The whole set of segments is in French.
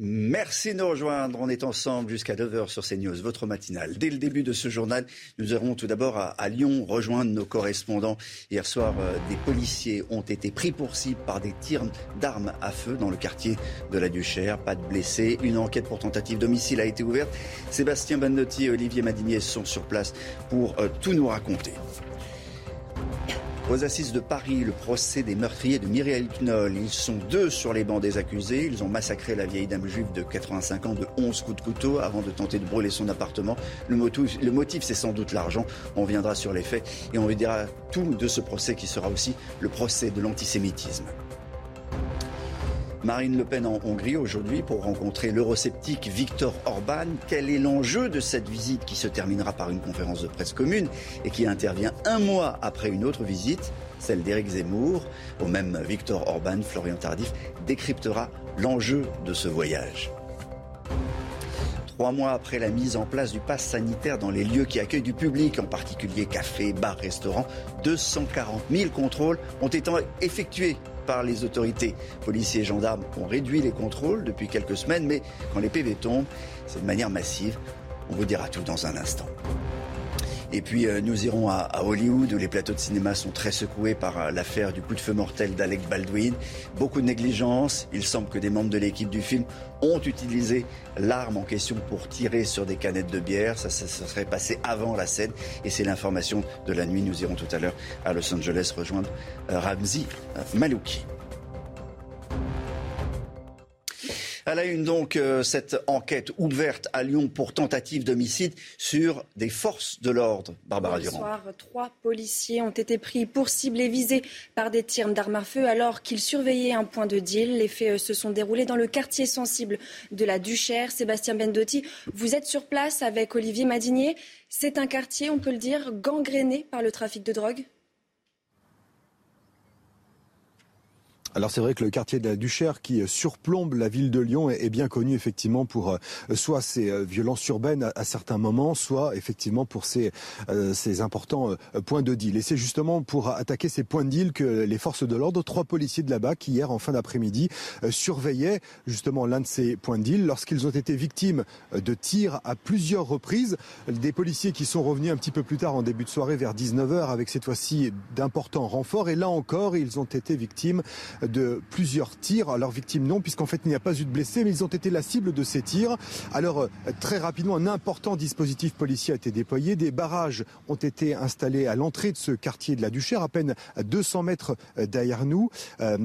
Merci de nous rejoindre. On est ensemble jusqu'à 9h sur CNews, votre matinale. Dès le début de ce journal, nous irons tout d'abord à, Lyon rejoindre nos correspondants. Hier soir, euh, des policiers ont été pris pour cible par des tirs d'armes à feu dans le quartier de la Duchère. Pas de blessés. Une enquête pour tentative d'homicide a été ouverte. Sébastien Bannotti et Olivier Madinier sont sur place pour euh, tout nous raconter. Aux assises de Paris, le procès des meurtriers de Mireille Knoll. Ils sont deux sur les bancs des accusés. Ils ont massacré la vieille dame juive de 85 ans de 11 coups de couteau avant de tenter de brûler son appartement. Le motif, c'est sans doute l'argent. On viendra sur les faits et on dira tout de ce procès qui sera aussi le procès de l'antisémitisme. Marine Le Pen en Hongrie aujourd'hui pour rencontrer l'eurosceptique Viktor Orban. Quel est l'enjeu de cette visite qui se terminera par une conférence de presse commune et qui intervient un mois après une autre visite, celle d'Éric Zemmour? Au même Viktor Orban, Florian Tardif décryptera l'enjeu de ce voyage. Trois mois après la mise en place du pass sanitaire dans les lieux qui accueillent du public, en particulier cafés, bars, restaurants, 240 000 contrôles ont été effectués par les autorités. Policiers et gendarmes ont réduit les contrôles depuis quelques semaines, mais quand les PV tombent, c'est de manière massive. On vous dira tout dans un instant. Et puis euh, nous irons à, Hollywood où les plateaux de cinéma sont très secoués par euh, l'affaire du coup de feu mortel d'Alec Baldwin. Beaucoup de négligence. Il semble que des membres de l'équipe du film ont utilisé l'arme en question pour tirer sur des canettes de bière. Ça, ça, serait passé avant la scène et c'est l'information de la nuit. Nous irons tout à l'heure à Los Angeles rejoindre euh, Ramzi Malouki. À la une donc euh, cette enquête ouverte à Lyon pour tentative d'homicide sur des forces de l'ordre. Barbara Durand. soir, trois policiers ont été pris pour cibler visés par des tirs d'armes à feu alors qu'ils surveillaient un point de deal. Les faits euh, se sont déroulés dans le quartier sensible de la Duchère. Sébastien Bendotti, vous êtes sur place avec Olivier Madinier. C'est un quartier, on peut le dire, gangréné par le trafic de drogue Alors c'est vrai que le quartier de la Duchère qui surplombe la ville de Lyon est bien connu effectivement pour euh, soit ses euh, violences urbaines à certains moments, soit effectivement pour ses, euh, ses importants points de deal. Et c'est justement pour attaquer ces points de deal que les forces de l'ordre, trois policiers de là-bas qui hier en fin d'après-midi surveillaient justement l'un de ces points de deal lorsqu'ils ont été victimes de tirs à plusieurs reprises. Des policiers qui sont revenus un petit peu plus tard en début de soirée vers 19h avec cette fois-ci d'importants renforts. Et là encore, ils ont été victimes de plusieurs tirs. Alors victimes non, puisqu'en fait il n'y a pas eu de blessés, mais ils ont été la cible de ces tirs. Alors euh, très rapidement, un important dispositif policier a été déployé. Des barrages ont été installés à l'entrée de ce quartier de la Duchère, à peine 200 mètres euh, derrière nous. Euh,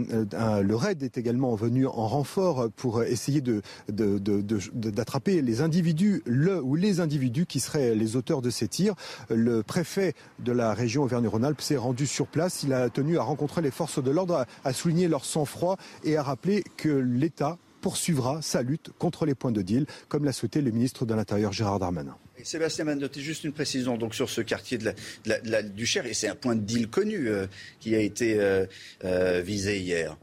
le RAID est également venu en renfort pour essayer d'attraper les individus, le ou les individus qui seraient les auteurs de ces tirs. Le préfet de la région Auvergne-Rhône-Alpes s'est rendu sur place. Il a tenu à rencontrer les forces de l'ordre, à souligner leur sang-froid et a rappelé que l'État poursuivra sa lutte contre les points de deal, comme l'a souhaité le ministre de l'Intérieur Gérard Darmanin. Sébastien Mandotti, juste une précision sur ce quartier de du Cher, et c'est un point de deal connu euh, qui a été euh, euh, visé hier.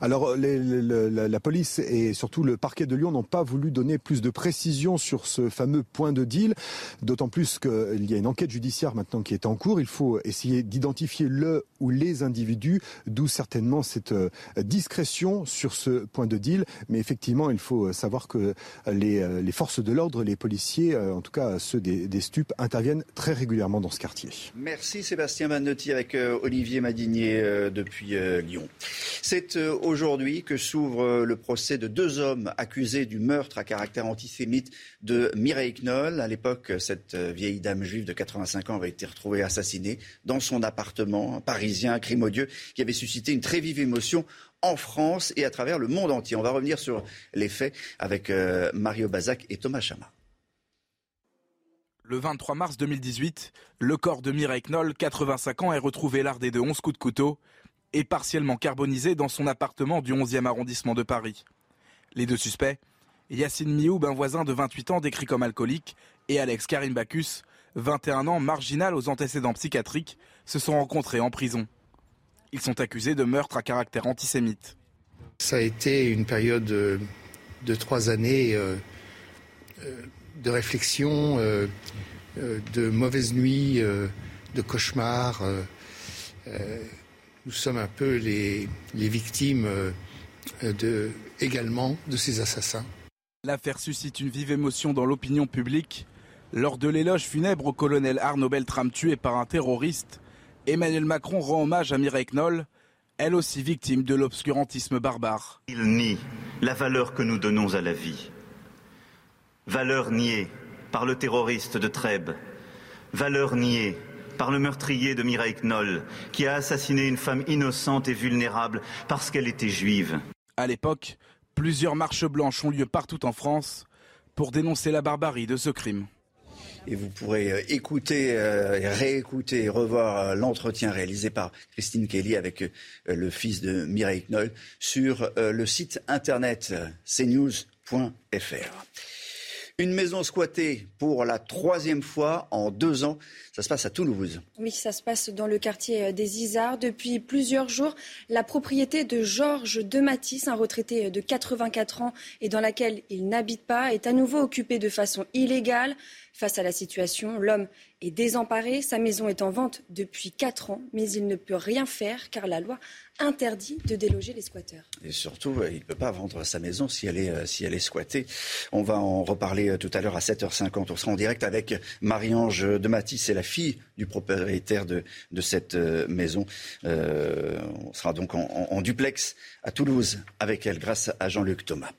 Alors la, police et surtout le parquet de Lyon n'ont pas voulu donner plus de précisions sur ce fameux point de deal, d'autant plus qu'il y a une enquête judiciaire maintenant qui est en cours. Il faut essayer d'identifier le ou les individus, d'où certainement cette euh, discrétion sur ce point de deal. Mais effectivement, il faut savoir que les, euh, forces de l'ordre, les policiers, euh, en tout cas ceux des, stupes, interviennent très régulièrement dans ce quartier. Merci Sébastien Manotti avec Olivier Madinier depuis Lyon. Aujourd'hui que s'ouvre le procès de deux hommes accusés du meurtre à caractère antisémite de Mireille Knoll. À l'époque, cette vieille dame juive de 85 ans avait été retrouvée assassinée dans son appartement parisien, un crime odieux qui avait suscité une très vive émotion en France et à travers le monde entier. On va revenir sur les faits avec euh, Mario Bazac et Thomas Chama. Le 23 mars 2018, le corps de Mireille Knoll, 85 ans, est retrouvé lardé de 11 coups de couteau et partiellement carbonisé dans son appartement du 11e arrondissement de Paris. Les deux suspects, Yacine Mioub, un voisin de 28 ans décrit comme alcoolique, et Alex Karim Bacchus, 21 ans, marginal aux antécédents psychiatriques, se sont rencontrés en prison. Ils sont accusés de meurtre à caractère antisémite. Ça a été une période de trois années euh, euh, de réflexion, euh, de mauvaises nuits, de cauchemars. Nous sommes un peu les, les victimes de, également de ces assassins. L'affaire suscite une vive émotion dans l'opinion publique. Lors de l'éloge funèbre au colonel Arnaud Beltrame tué par un terroriste, Emmanuel Macron rend hommage à Mireille Knoll, elle aussi victime de l'obscurantisme barbare. Il nie la valeur que nous donnons à la vie. Valeur niée par le terroriste de Trèbes. Valeur niée par le meurtrier de Mireille Knoll, qui a assassiné une femme innocente et vulnérable parce qu'elle était juive. À l'époque, plusieurs marches blanches ont lieu partout en France pour dénoncer la barbarie de ce crime. Et vous pourrez euh, écouter, euh, réécouter et revoir euh, l'entretien réalisé par Christine Kelly avec le fils de Mireille Knoll sur le site internet cnews.fr. Une maison squattée pour la troisième fois en deux ans. Ça se passe à Toulouse. Oui, ça se passe dans le quartier des Isards. Depuis plusieurs jours, la propriété de Georges Dematis, un retraité de 84 ans et dans laquelle il n'habite pas, est à nouveau occupée de façon illégale. Face à la situation, l'homme est désemparé. Sa maison est en vente depuis 4 ans, mais il ne peut rien faire car la loi interdit de déloger les squatteurs. Et surtout, euh, il ne peut pas vendre sa maison si elle est, euh, si elle est squattée. On va en reparler euh, tout à l'heure à 7h50. On sera en direct avec Marie-Ange de Matisse, c'est la fille du propriétaire de, de cette maison. on sera donc en, en duplex à Toulouse avec elle grâce à Jean-Luc Thomas.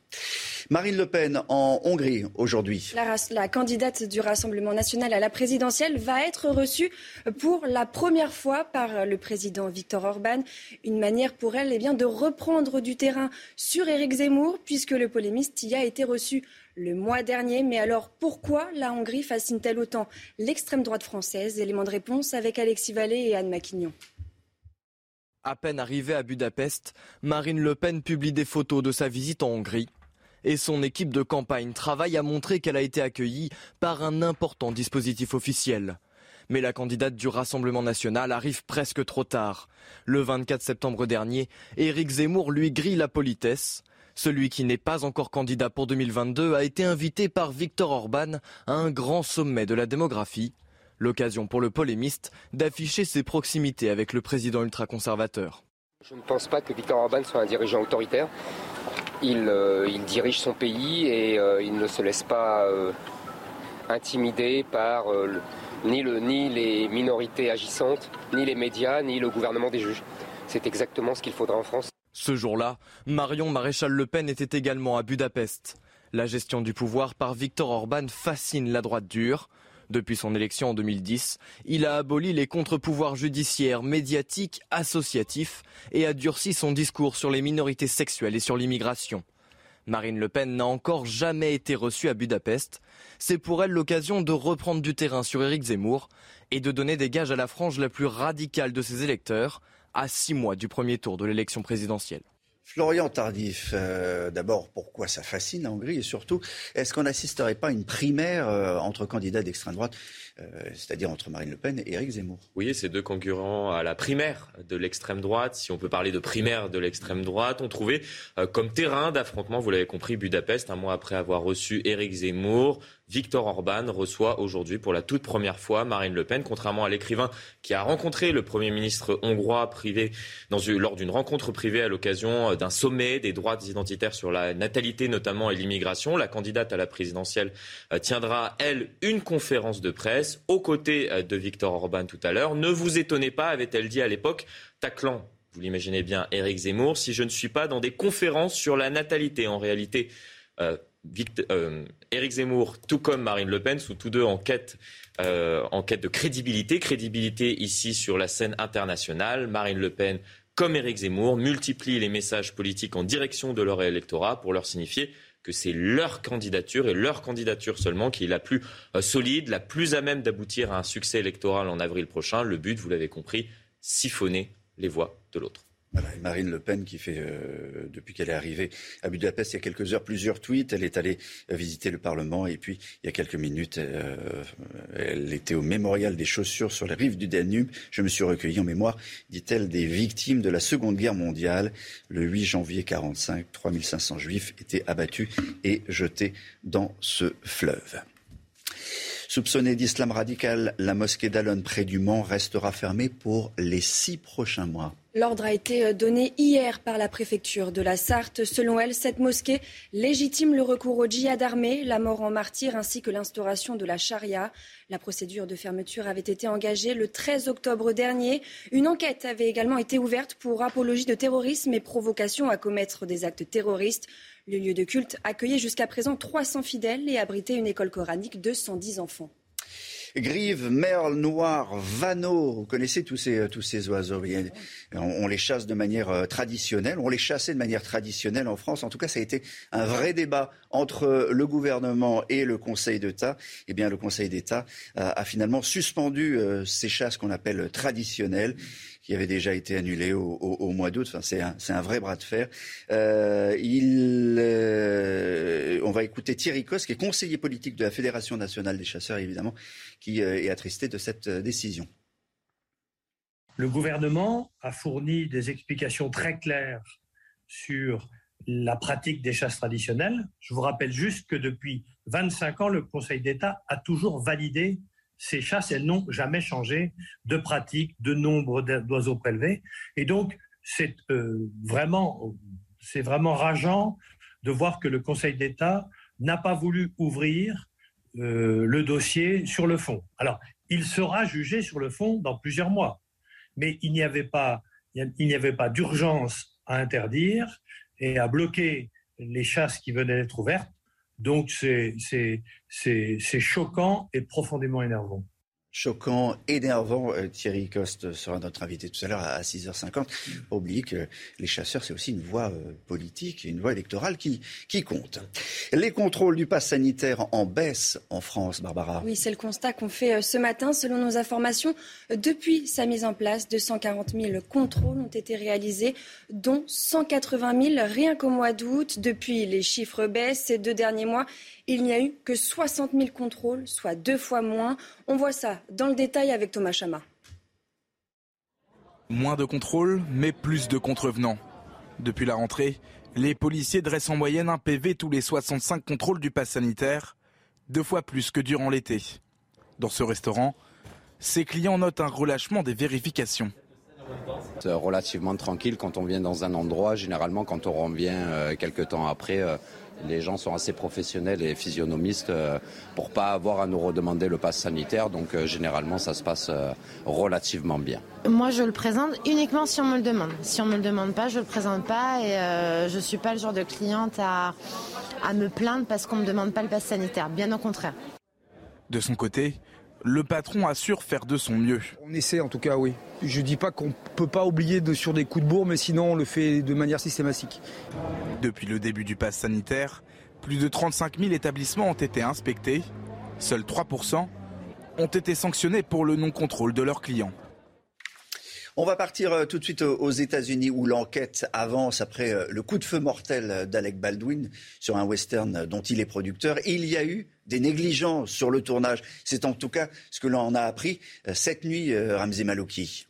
Marine Le Pen en Hongrie aujourd'hui. La, candidate du Rassemblement national à la présidentielle va être reçue pour la première fois par le président Viktor Orban. Une manière pour elle eh bien, de reprendre du terrain sur Éric Zemmour, puisque le polémiste y a été reçu le mois dernier. Mais alors pourquoi la Hongrie fascine-t-elle autant l'extrême droite française? Élément de réponse avec Alexis Vallée et Anne Maquignon. À peine arrivée à Budapest, Marine Le Pen publie des photos de sa visite en Hongrie et son équipe de campagne travaille à montrer qu'elle a été accueillie par un important dispositif officiel. Mais la candidate du Rassemblement national arrive presque trop tard. Le 24 septembre dernier, Éric Zemmour lui grille la politesse. Celui qui n'est pas encore candidat pour 2022 a été invité par Viktor Orban à un grand sommet de la démographie. L'occasion pour le polémiste d'afficher ses proximités avec le président ultra-conservateur. Je ne pense pas que Viktor Orban soit un dirigeant autoritaire. Euh, il, dirige son pays et euh, il ne se laisse pas euh, intimider par ni, ni les minorités agissantes, ni les médias, ni le gouvernement des juges. C'est exactement ce qu'il faudra en France. Ce jour-là, Marion Maréchal Le Pen était également à Budapest. La gestion du pouvoir par Viktor Orban fascine la droite dure. Depuis son élection en 2010, il a aboli les contre-pouvoirs judiciaires, médiatiques, associatifs et a durci son discours sur les minorités sexuelles et sur l'immigration. Marine Le Pen n'a encore jamais été reçue à Budapest. C'est pour elle l'occasion de reprendre du terrain sur Éric Zemmour et de donner des gages à la frange la plus radicale de ses électeurs à six mois du premier tour de l'élection présidentielle. Florian Tardif, euh, d'abord, pourquoi ça fascine la Hongrie et surtout, est-ce qu'on n'assisterait pas à une primaire euh, entre candidats d'extrême droite euh, c'est-à-dire entre Marine Le Pen et Éric Zemmour? Oui, ces deux concurrents à la primaire de l'extrême droite, si on peut parler de primaire de l'extrême droite, ont trouvé comme terrain d'affrontement, vous l'avez compris, Budapest, un mois après avoir reçu Éric Zemmour. Viktor Orban reçoit aujourd'hui pour la toute première fois Marine Le Pen, contrairement à l'écrivain qui a rencontré le Premier ministre hongrois privé lors d'une rencontre privée à l'occasion d'un sommet des droits identitaires sur la natalité notamment et l'immigration. La candidate à la présidentielle euh, tiendra, elle, une conférence de presse aux côtés euh, de Viktor Orban tout à l'heure. Ne vous étonnez pas, avait-elle dit à l'époque, taclant vous l'imaginez bien, Éric Zemmour, si je ne suis pas dans des conférences sur la natalité. En réalité, euh, euh, Éric Zemmour, tout comme Marine Le Pen, sont tous deux en quête, euh, en quête de crédibilité. Crédibilité ici sur la scène internationale. Marine Le Pen, comme Éric Zemmour, multiplie les messages politiques en direction de leur électorat pour leur signifier que c'est leur candidature et leur candidature seulement qui est la plus euh, solide, la plus à même d'aboutir à un succès électoral en avril prochain. Le but, vous l'avez compris, siphonner les voix de l'autre. Marine Le Pen qui fait, euh, depuis qu'elle est arrivée à Budapest il y a quelques heures, plusieurs tweets. Elle est allée euh, visiter le Parlement et puis il y a quelques minutes, euh, elle était au mémorial des chaussures sur les rives du Danube. Je me suis recueilli en mémoire, dit-elle, des victimes de la Seconde Guerre mondiale. Le 8 janvier 45, 3500 juifs étaient abattus et jetés dans ce fleuve. Soupçonnée d'islam radical, la mosquée d'Alon près du Mans restera fermée pour les six prochains mois. L'ordre a été euh, donné hier par la préfecture de la Sarthe. Selon elle, cette mosquée légitime le recours au djihad armé, la mort en martyr ainsi que l'instauration de la charia. La procédure de fermeture avait été engagée le 13 octobre dernier. Une enquête avait également été ouverte pour apologie de terrorisme et provocation à commettre des actes terroristes. Le lieu de culte accueillait jusqu'à présent 300 fidèles et abritait une école coranique de 110 enfants. Grive, merle, noir, vanneau, vous connaissez tous ces, oiseaux. On, les chasse de manière euh, traditionnelle, on les chassait de manière traditionnelle en France. En tout cas, ça a été un vrai débat entre le gouvernement et le Conseil d'État. Eh bien, le Conseil d'État a, finalement suspendu euh, ces chasses qu'on appelle traditionnelles qui avait déjà été annulé au, mois d'août. Enfin, c'est un, vrai bras de fer. Euh, euh, on va écouter Thierry Cos, qui est conseiller politique de la Fédération nationale des chasseurs, évidemment, qui euh, est attristé de cette décision. Le gouvernement a fourni des explications très claires sur la pratique des chasses traditionnelles. Je vous rappelle juste que depuis 25 ans, le Conseil d'État a toujours validé ces chasses, elles n'ont jamais changé de pratique, de nombre d'oiseaux prélevés. Et donc, c'est euh, vraiment, vraiment rageant de voir que le Conseil d'État n'a pas voulu ouvrir euh, le dossier sur le fond. Alors, il sera jugé sur le fond dans plusieurs mois, mais il n'y avait pas, il n'y avait pas d'urgence à interdire et à bloquer les chasses qui venaient d'être ouvertes donc c'est choquant et profondément énervant choquant, énervant. Euh, Thierry Coste sera notre invité tout à l'heure à 6h50. Oublie que les chasseurs, c'est aussi une voie euh, politique, une voie électorale qui, qui compte. Les contrôles du pass sanitaire en baisse en France, Barbara. Oui, c'est le constat qu'on fait euh, ce matin. Selon nos informations, depuis sa mise en place, 240 000 contrôles ont été réalisés, dont 180 000 rien qu'au mois d'août. Depuis, les chiffres baissent. Ces deux derniers mois, il n'y a eu que 60 000 contrôles, soit deux fois moins. On voit ça dans le détail avec Thomas Chama. Moins de contrôles, mais plus de contrevenants. Depuis la rentrée, les policiers dressent en moyenne un PV tous les 65 contrôles du pass sanitaire, deux fois plus que durant l'été. Dans ce restaurant, ses clients notent un relâchement des vérifications. C'est relativement tranquille quand on vient dans un endroit. Généralement, quand on revient euh, quelques temps après, euh, les gens sont assez professionnels et physionomistes euh, pour pas avoir à nous redemander le pass sanitaire. Donc euh, généralement, ça se passe euh, relativement bien. Moi, je le présente uniquement si on me le demande. Si on me le demande pas, je le présente pas et je suis pas le genre de cliente à, à me plaindre parce qu'on me demande pas le pass sanitaire. Bien au contraire. De son côté, le patron assure faire de son mieux. On essaie en tout cas, oui. Je ne dis pas qu'on ne peut pas oublier de, sur des coups de bourre, mais sinon on le fait de manière systématique. Depuis le début du pass sanitaire, plus de 35 000 établissements ont été inspectés. Seuls 3% ont été sanctionnés pour le non-contrôle de leurs clients. On va partir euh, tout de suite aux États-Unis où l'enquête avance après euh, le coup de feu mortel d'Alec Baldwin sur un western dont il est producteur. Il y a eu des négligences sur le tournage. C'est en tout cas ce que l'on a appris euh, cette nuit, Ramzi Malouki.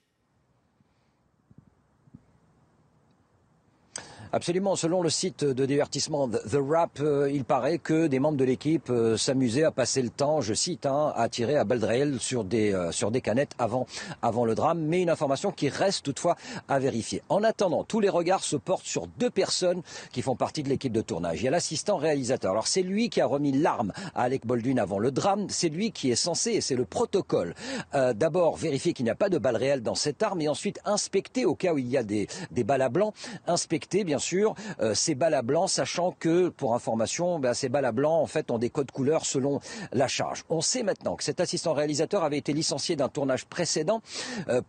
Absolument. Selon le site de divertissement The Rap, euh, il paraît que des membres de l'équipe euh, s'amusaient à passer le temps, je cite, hein, à tirer à balles réelles sur des, euh, sur des canettes avant, avant le drame. Mais une information qui reste toutefois à vérifier. En attendant, tous les regards se portent sur deux personnes qui font partie de l'équipe de tournage. Il y a l'assistant réalisateur. Alors c'est lui qui a remis l'arme à Alec Baldwin avant le drame. C'est lui qui est censé, et c'est le protocole, d'abord vérifier qu'il n'y a pas de balles réelles dans cette arme et ensuite inspecter au cas où il y a des, des balles à blanc, inspecter bien sûr, ces balles à blanc, sachant que, pour information, ben, ces balles à blanc, en fait, ont des codes couleurs selon la charge. On sait maintenant que cet assistant réalisateur avait été licencié d'un tournage précédent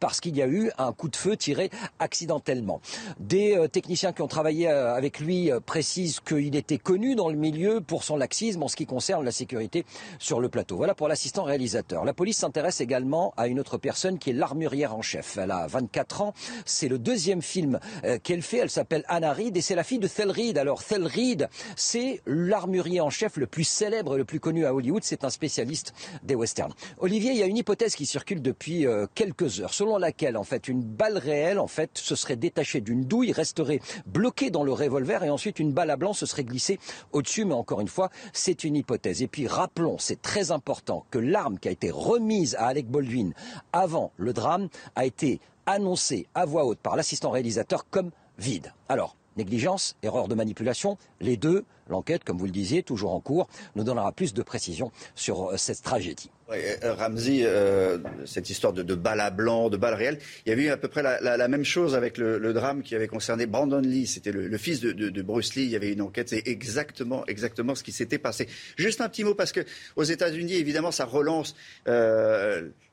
parce qu'il y a eu un coup de feu tiré accidentellement. Des techniciens qui ont travaillé avec lui précisent qu'il était connu dans le milieu pour son laxisme en ce qui concerne la sécurité sur le plateau. Voilà pour l'assistant réalisateur. La police s'intéresse également à une autre personne qui est l'armurière en chef. Elle a 24 ans. C'est le deuxième film euh, qu'elle fait. Elle s'appelle Anna Et c'est la fille de Thel Reed. Alors Thel Reed, c'est l'armurier en chef le plus célèbre, le plus connu à Hollywood. C'est un spécialiste des westerns. Olivier, il y a une hypothèse qui circule depuis euh, quelques heures, selon laquelle en fait une balle réelle en fait se serait détachée d'une douille, resterait bloquée dans le revolver et ensuite une balle à blanc se serait glissée au-dessus. Mais encore une fois, c'est une hypothèse. Et puis rappelons, c'est très important, que l'arme qui a été remise à Alec Baldwin avant le drame a été annoncée à voix haute par l'assistant réalisateur comme vide. Alors, négligence, erreur de manipulation, les deux, l'enquête, comme vous le disiez, toujours en cours, nous donnera plus de précisions sur euh, cette tragédie. Euh, Ramsey, euh, cette histoire de, de balles à blanc, de balles réelles, il y avait eu à peu près la, même chose avec le, drame qui avait concerné Brandon Lee. C'était le, fils de, Bruce Lee. Il y avait une enquête. C'est exactement, exactement ce qui s'était passé. Juste un petit mot parce que aux États-Unis, évidemment, ça relance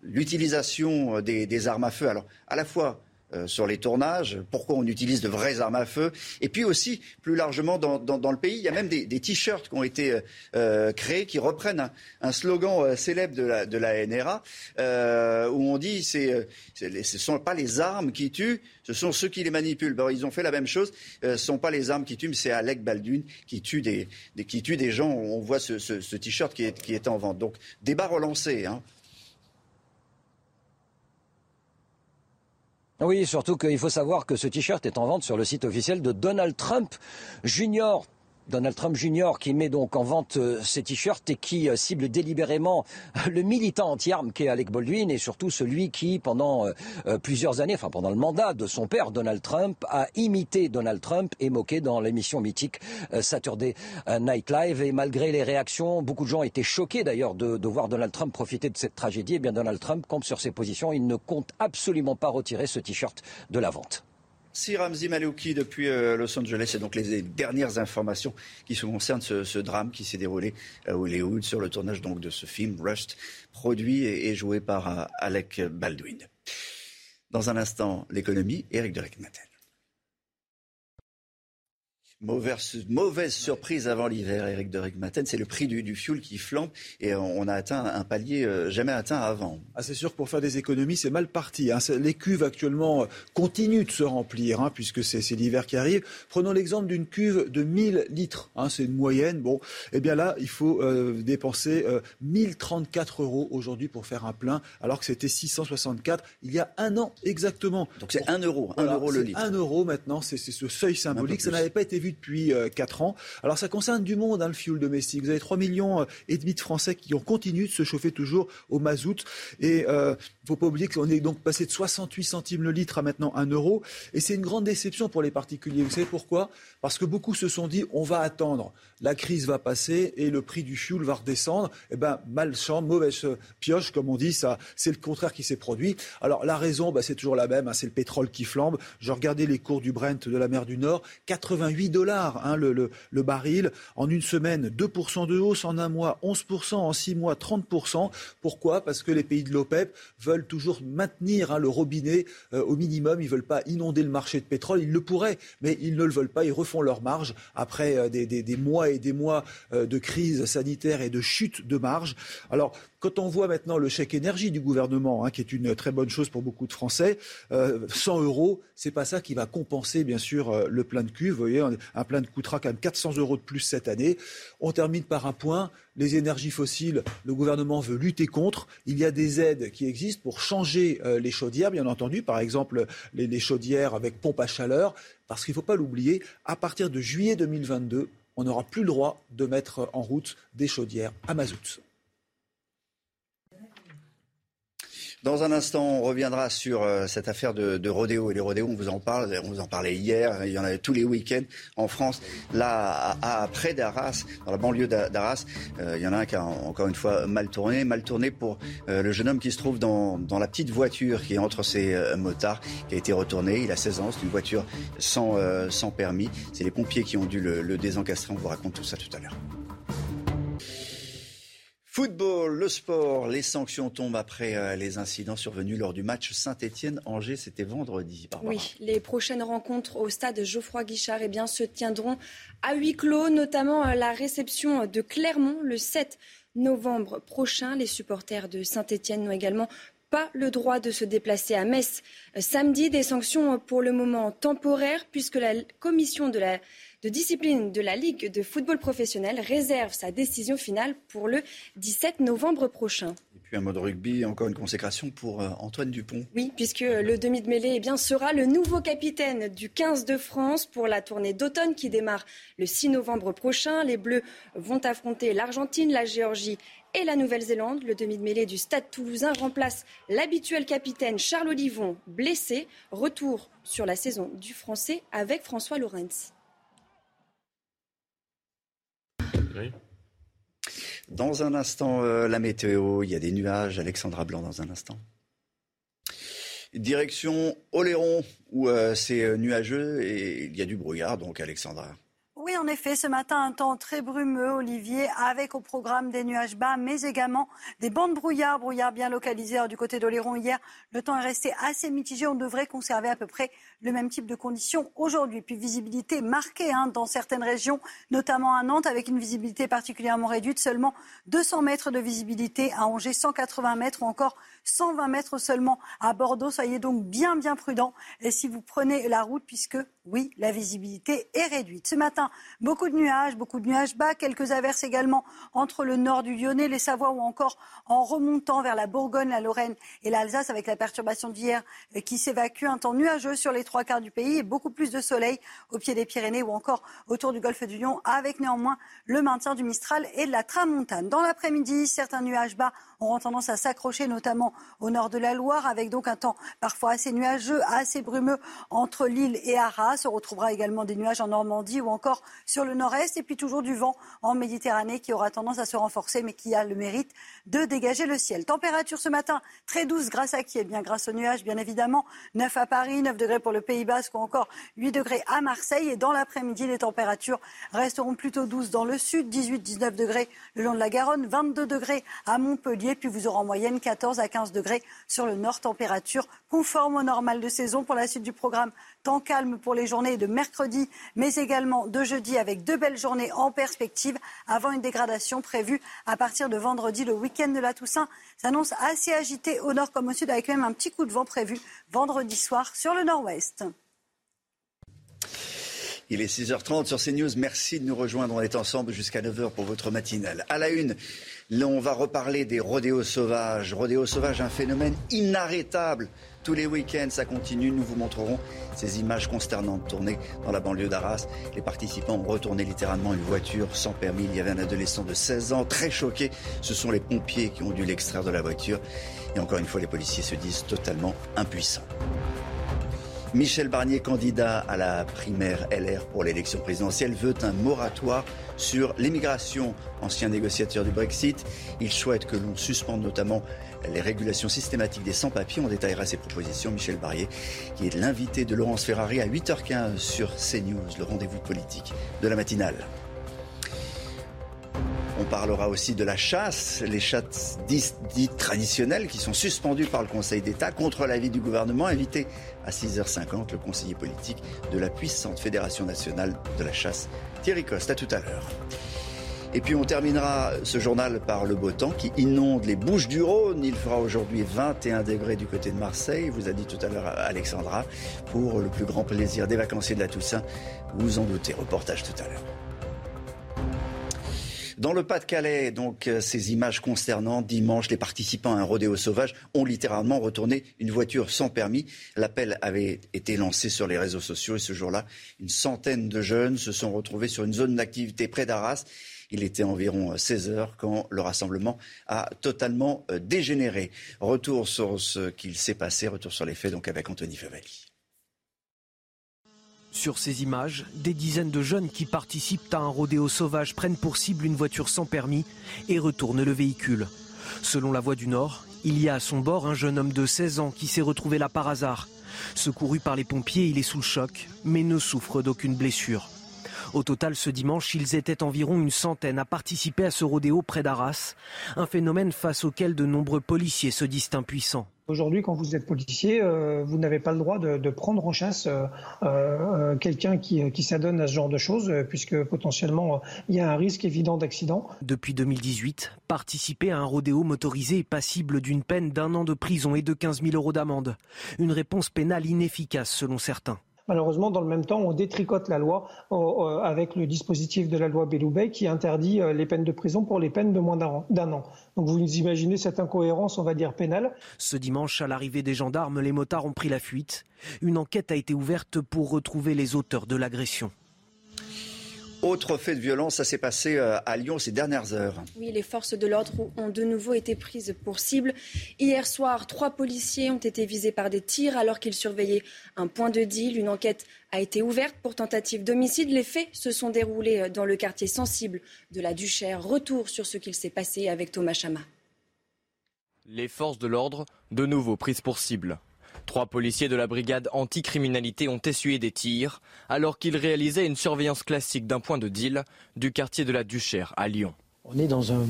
l'utilisation des, des armes à feu. Alors, à la fois euh, sur les tournages, pourquoi on utilise de vraies armes à feu, et puis aussi plus largement dans, le pays, il y a même des, t-shirts qui ont été euh, euh, créés qui reprennent un, slogan célèbre de la, NRA où on dit c'est ce ne sont pas les armes qui tuent, ce sont ceux qui les manipulent. ils ont fait la même chose. ce ne sont pas les armes qui tuent, c'est Alec Baldwin qui tue des, qui tue des gens. On voit ce, ce, t-shirt qui est, qui est en vente. Donc débat relancé. Hein. Oui, surtout qu'il faut savoir que ce t-shirt est en vente sur le site officiel de Donald Trump Jr. Donald Trump Jr. qui met donc en vente euh, ces t-shirts et qui euh, cible délibérément le militant anti-armes qu'est Alec Baldwin et surtout celui qui, pendant euh, plusieurs années, enfin pendant le mandat de son père Donald Trump, a imité Donald Trump et moqué dans l'émission mythique Saturday Night Live. Et malgré les réactions, beaucoup de gens étaient choqués d'ailleurs de, de, voir Donald Trump profiter de cette tragédie. Et eh bien Donald Trump compte sur ses positions. Il ne compte absolument pas retirer ce t-shirt de la vente. Si Ramzi Malouki depuis euh, Los Angeles, c'est donc les dernières informations qui se concernent ce, drame qui s'est déroulé à Hollywood sur le tournage donc de ce film Rust, produit et, joué par euh, Alec Baldwin. Dans un instant, l'économie, Eric de. Mauvaise, mauvaise surprise avant l'hiver, Eric de Rigmaten, c'est le prix du, du fuel qui flambe et on a atteint un palier euh, jamais atteint avant. Ah, c'est sûr que pour faire des économies, c'est mal parti. Hein. Les cuves actuellement euh, continuent de se remplir hein, puisque c'est l'hiver qui arrive. Prenons l'exemple d'une cuve de 1000 litres. Hein, c'est une moyenne. Bon, eh bien là, il faut euh, dépenser 1034 euros aujourd'hui pour faire un plein, alors que c'était 664 il y a un an exactement. Donc c'est 1 euro, 1 euro le litre. 1 euro maintenant, c'est ce seuil symbolique. Ça n'avait pas été vu depuis 4 euh, ans. Alors ça concerne du monde, hein, le fioul domestique. Vous avez 3 millions euh, et de Français qui ont continué de se chauffer toujours au mazout. Et il euh, ne faut pas oublier qu'on est donc passé de 68 centimes le litre à maintenant 1 euro. Et c'est une grande déception pour les particuliers. Vous savez pourquoi? Parce que beaucoup se sont dit on va attendre, la crise va passer et le prix du fioul va redescendre. Eh ben malchance, mauvaise pioche, comme on dit, ça, c'est le contraire qui s'est produit. Alors la raison, bah, c'est toujours la même, hein, c'est le pétrole qui flambe. Je regardais les cours du Brent de la mer du Nord, 88 dollars Hein, le, baril. En une semaine, 2% de hausse. En un mois, 11%. En six mois, 30%. Pourquoi? Parce que les pays de l'OPEP veulent toujours maintenir hein, le robinet euh, au minimum. Ils ne veulent pas inonder le marché de pétrole. Ils le pourraient, mais ils ne le veulent pas. Ils refont leur marge après euh, des, mois et des mois euh, de crise sanitaire et de chute de marge. Alors, quand on voit maintenant le chèque énergie du gouvernement, hein, qui est une très bonne chose pour beaucoup de Français, 100 euros, c'est pas ça qui va compenser, bien sûr, le plein de cuve. Vous voyez, un plein de coûtera quand même 400 euros de plus cette année. On termine par un point. Les énergies fossiles, le gouvernement veut lutter contre. Il y a des aides qui existent pour changer euh, les chaudières, bien entendu. Par exemple, les, chaudières avec pompe à chaleur. Parce qu'il ne faut pas l'oublier, à partir de juillet 2022, on n'aura plus le droit de mettre en route des chaudières à mazout. Dans un instant, on reviendra sur euh, cette affaire de, de rodéo. Et les rodéos, on vous en parle, on vous en parlait hier, il y en avait tous les week-ends en France. Là, à, près d'Arras, dans la banlieue d'Arras, euh, il y en a un qui a encore une fois mal tourné. Mal tourné pour euh, le jeune homme qui se trouve dans, dans, la petite voiture qui est entre ces motards, qui a été retourné. Il a 16 ans, c'est une voiture sans, sans permis. C'est les pompiers qui ont dû le, le désencastrer. On vous raconte tout ça tout à l'heure. Football, le sport, les sanctions tombent après euh, les incidents survenus lors du match Saint-Étienne-Angers. C'était vendredi. Oui, les prochaines rencontres au stade Geoffroy Guichard eh se tiendront à huis clos, notamment euh, la réception de Clermont le 7 novembre prochain. Les supporters de Saint-Étienne n'ont également pas le droit de se déplacer à Metz euh, samedi. Des sanctions pour le moment temporaires puisque la commission de la de discipline de la Ligue de football professionnel réserve sa décision finale pour le 17 novembre prochain. Et puis un mode rugby, encore une consécration pour euh, Antoine Dupont. Oui, puisque le demi de mêlée eh bien, sera le nouveau capitaine du 15 de France pour la tournée d'automne qui démarre le 6 novembre prochain. Les Bleus vont affronter l'Argentine, la Géorgie et la Nouvelle-Zélande. Le demi de mêlée du Stade toulousain remplace l'habituel capitaine Charles Olivon, blessé. Retour sur la saison du Français avec François Lorenz. Dans un instant, euh, la météo, il y a des nuages. Alexandra Blanc dans un instant. Direction Oléron, où euh, c'est euh, nuageux et il y a du brouillard, donc Alexandra. Oui, en effet, ce matin, un temps très brumeux, Olivier, avec au programme des nuages bas, mais également des bandes brouillard, brouillard bien localisés. du côté d'Oléron, hier, le temps est resté assez mitigé. On devrait conserver à peu près le même type de conditions aujourd'hui. Puis visibilité marquée hein, dans certaines régions, notamment à Nantes, avec une visibilité particulièrement réduite, seulement 200 mètres de visibilité, à Angers 180 mètres ou encore 120 mètres seulement à Bordeaux. Soyez donc bien, bien prudents et si vous prenez la route, puisque oui, la visibilité est réduite. Ce matin, beaucoup de nuages, beaucoup de nuages bas, quelques averses également entre le nord du Lyonnais, les Savoies ou encore en remontant vers la Bourgogne, la Lorraine et l'Alsace avec la perturbation d'hier euh, qui s'évacue. Un temps nuageux sur les trois quarts du pays et beaucoup plus de soleil au pied des Pyrénées ou encore autour du golfe du Lion avec néanmoins le maintien du Mistral et de la Tramontane. Dans l'après-midi, certains nuages bas auront tendance à s'accrocher, notamment au nord de la Loire, avec donc un temps parfois assez nuageux, assez brumeux entre Lille et Arras. On retrouvera également des nuages en Normandie ou encore sur le nord-est, et puis toujours du vent en Méditerranée qui aura tendance à se renforcer, mais qui a le mérite de dégager le ciel. Température ce matin très douce, grâce à qui? Eh bien, grâce aux nuages, bien évidemment. 9 à Paris, 9 degrés pour le Pays Basque ou encore 8 degrés à Marseille. Et dans l'après-midi, les températures resteront plutôt douces dans le sud, 18-19 degrés le long de la Garonne, 22 degrés à Montpellier, puis vous aurez en moyenne 14 à 15 degrés sur le nord, température conforme au normal de saison. Pour la suite du programme, temps calme pour les journées de mercredi, mais également de jeudi avec deux belles journées en perspective avant une dégradation prévue à partir de vendredi. Le week-end de la Toussaint s'annonce assez agité au nord comme au sud avec même un petit coup de vent prévu vendredi soir sur le nord-ouest. Il est 6h30 sur CNews. Merci de nous rejoindre. On est ensemble jusqu'à 9h pour votre matinale. À la une, là, on va reparler des rodéos sauvages. Rodéos sauvages, un phénomène inarrêtable. Tous les week-ends, ça continue. Nous vous montrerons ces images consternantes tournées dans la banlieue d'Arras. Les participants ont retourné littéralement une voiture sans permis. Il y avait un adolescent de 16 ans très choqué. Ce sont les pompiers qui ont dû l'extraire de la voiture. Et encore une fois, les policiers se disent totalement impuissants. Michel Barnier, candidat à la primaire LR pour l'élection présidentielle, veut un moratoire sur l'immigration. Ancien négociateur du Brexit, il souhaite que l'on suspende notamment les régulations systématiques des sans-papiers. On détaillera ses propositions. Michel Barnier, qui est l'invité de Laurence Ferrari à 8h15 sur CNews, le rendez-vous politique de la matinale. On parlera aussi de la chasse, les chasses dites, traditionnelles qui sont suspendues par le Conseil d'État contre l'avis du gouvernement. Invité à 6h50, le conseiller politique de la puissante Fédération nationale de la chasse, Thierry Coste. À tout à l'heure. Et puis on terminera ce journal par le beau temps qui inonde les Bouches du Rhône. Il fera aujourd'hui 21 degrés du côté de Marseille, vous a dit tout à l'heure Alexandra, pour le plus grand plaisir des vacanciers de la Toussaint. Vous en doutez, reportage tout à l'heure. Dans le Pas-de-Calais, donc, euh, ces images concernant dimanche, les participants à un rodéo sauvage ont littéralement retourné une voiture sans permis. L'appel avait été lancé sur les réseaux sociaux et ce jour-là, une centaine de jeunes se sont retrouvés sur une zone d'activité près d'Arras. Il était environ 16 euh, heures quand le rassemblement a totalement euh, dégénéré. Retour sur ce qu'il s'est passé, retour sur les faits donc avec Anthony Favalli. Sur ces images, des dizaines de jeunes qui participent à un rodéo sauvage prennent pour cible une voiture sans permis et retournent le véhicule. Selon la Voix du Nord, il y a à son bord un jeune homme de 16 ans qui s'est retrouvé là par hasard. Secouru par les pompiers, il est sous le choc, mais ne souffre d'aucune blessure. Au total, ce dimanche, ils étaient environ une centaine à participer à ce rodéo près d'Arras, un phénomène face auquel de nombreux policiers se disent impuissants. Aujourd'hui, quand vous êtes policier, euh, vous n'avez pas le droit de, prendre en chasse euh, euh, quelqu'un qui, qui s'adonne à ce genre de choses, puisque potentiellement il y a un risque évident d'accident. Depuis 2018, participer à un rodéo motorisé est passible d'une peine d'un an de prison et de 15 000 euros d'amende. Une réponse pénale inefficace selon certains. Malheureusement, dans le même temps, on détricote la loi avec le dispositif de la loi Belloubet qui interdit euh, les peines de prison pour les peines de moins d'un an. Donc vous imaginez cette incohérence, on va dire, pénale. Ce dimanche, à l'arrivée des gendarmes, les motards ont pris la fuite. Une enquête a été ouverte pour retrouver les auteurs de l'agression. Autre fait de violence, ça s'est passé euh, à Lyon ces dernières heures. Oui, les forces de l'ordre ont de nouveau été prises pour cible. Hier soir, trois policiers ont été visés par des tirs alors qu'ils surveillaient un point de deal. Une enquête a été ouverte pour tentative d'homicide. Les faits se sont déroulés euh, dans le quartier sensible de la Duchère. Retour sur ce qu'il s'est passé avec Thomas Chama. Les forces de l'ordre, de nouveau prises pour cible. Trois policiers de la brigade anticriminalité ont essuyé des tirs alors qu'ils réalisaient une surveillance classique d'un point de deal du quartier de la Duchère à Lyon. On est dans un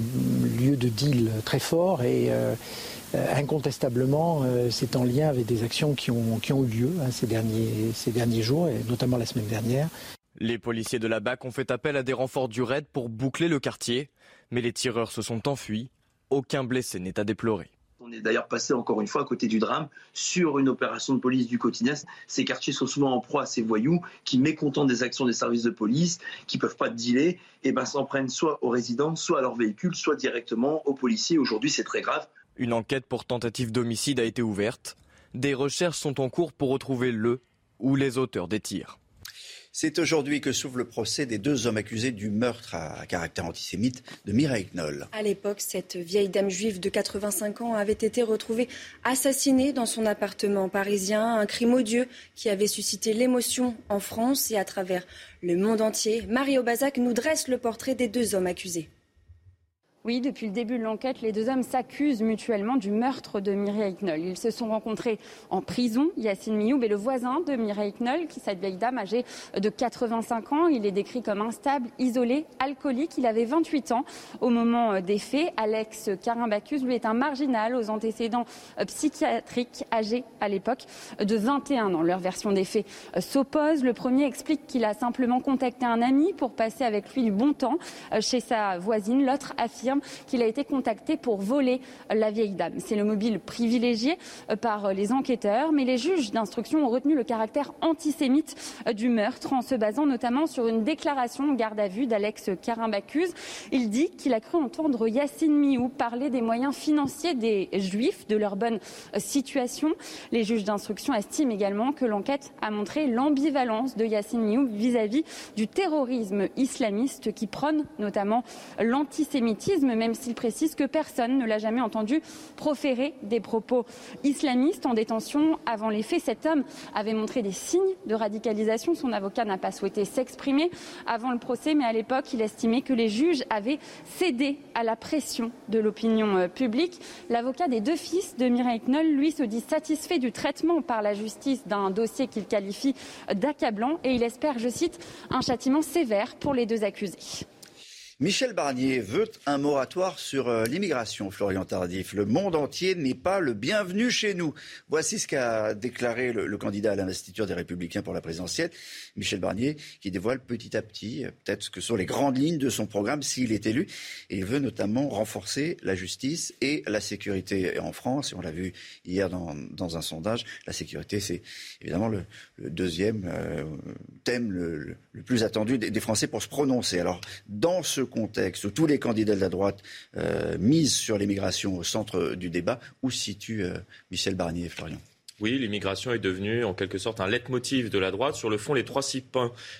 lieu de deal très fort et euh, incontestablement euh, c'est en lien avec des actions qui ont, eu lieu hein, ces, derniers, ces derniers jours et notamment la semaine dernière. Les policiers de la BAC ont fait appel à des renforts du RAID pour boucler le quartier, mais les tireurs se sont enfuis. Aucun blessé n'est à déplorer. On est d'ailleurs passé encore une fois à côté du drame sur une opération de police du quotidien. Ces quartiers sont souvent en proie à ces voyous qui, mécontents des actions des services de police, qui ne peuvent pas dealer, et eh ben, s'en prennent soit aux résidents, soit à leurs véhicules, soit directement aux policiers. Aujourd'hui, c'est très grave. Une enquête pour tentative d'homicide a été ouverte. Des recherches sont en cours pour retrouver le ou les auteurs des tirs. C'est aujourd'hui que s'ouvre le procès des deux hommes accusés du meurtre à caractère antisémite de Mireille Knoll. À l'époque, cette vieille dame juive de 85 ans avait été retrouvée assassinée dans son appartement parisien. Un crime odieux qui avait suscité l'émotion en France et à travers le monde entier. Mario Bazac nous dresse le portrait des deux hommes accusés. Oui, depuis le début de l'enquête, les deux hommes s'accusent mutuellement du meurtre de Mireille Knoll. Ils se sont rencontrés en prison, Yacine Mioub et le voisin de Mireille Knoll, qui cette vieille dame âgée de 85 ans. Il est décrit comme instable, isolé, alcoolique. Il avait 28 ans au moment euh, des faits. Alex Carimbacus, lui, est un marginal aux antécédents euh, psychiatriques, âgé à l'époque de 21 ans. Leur version des faits euh, s'oppose. Le premier explique qu'il a simplement contacté un ami pour passer avec lui du bon temps chez sa voisine. L'autre affirme qu'il a été contacté pour voler la vieille dame. C'est le mobile privilégié euh, par les enquêteurs, mais les juges d'instruction ont retenu le caractère antisémite euh, du meurtre en se basant notamment sur une déclaration garde à vue d'Alex Carimbacuse. Il dit qu'il a cru entendre Yacine Miou parler des moyens financiers des juifs, de leur bonne euh, situation. Les juges d'instruction estiment également que l'enquête a montré l'ambivalence de Yacine Miou vis-à-vis du terrorisme islamiste qui prône notamment l'antisémitisme même s'il précise que personne ne l'a jamais entendu proférer des propos islamistes en détention. Avant les faits, cet homme avait montré des signes de radicalisation. Son avocat n'a pas souhaité s'exprimer avant le procès, mais à l'époque, il estimait que les juges avaient cédé à la pression de l'opinion euh, publique. L'avocat des deux fils de Mireille Knoll, lui, se dit satisfait du traitement par la justice d'un dossier qu'il qualifie d'accablant et il espère, je cite, un châtiment sévère pour les deux accusés. Michel Barnier veut un moratoire sur euh, l'immigration, Florian Tardif. Le monde entier n'est pas le bienvenu chez nous. Voici ce qu'a déclaré le, candidat à l'investiture des Républicains pour la présidentielle, Michel Barnier, qui dévoile petit à petit euh, peut-être ce que sont les grandes lignes de son programme s'il est élu. Et il veut notamment renforcer la justice et la sécurité en France. Et on l'a vu hier dans, un sondage. La sécurité, c'est évidemment le, deuxième euh, thème le, plus attendu des, Français pour se prononcer. Alors, dans ce contexte où tous les candidats de la droite euh, misent sur l'immigration au centre du débat, où situe euh, Michel Barnier et Florian? Oui, l'immigration est devenue en quelque sorte un leitmotiv de la droite. Sur le fond, les trois,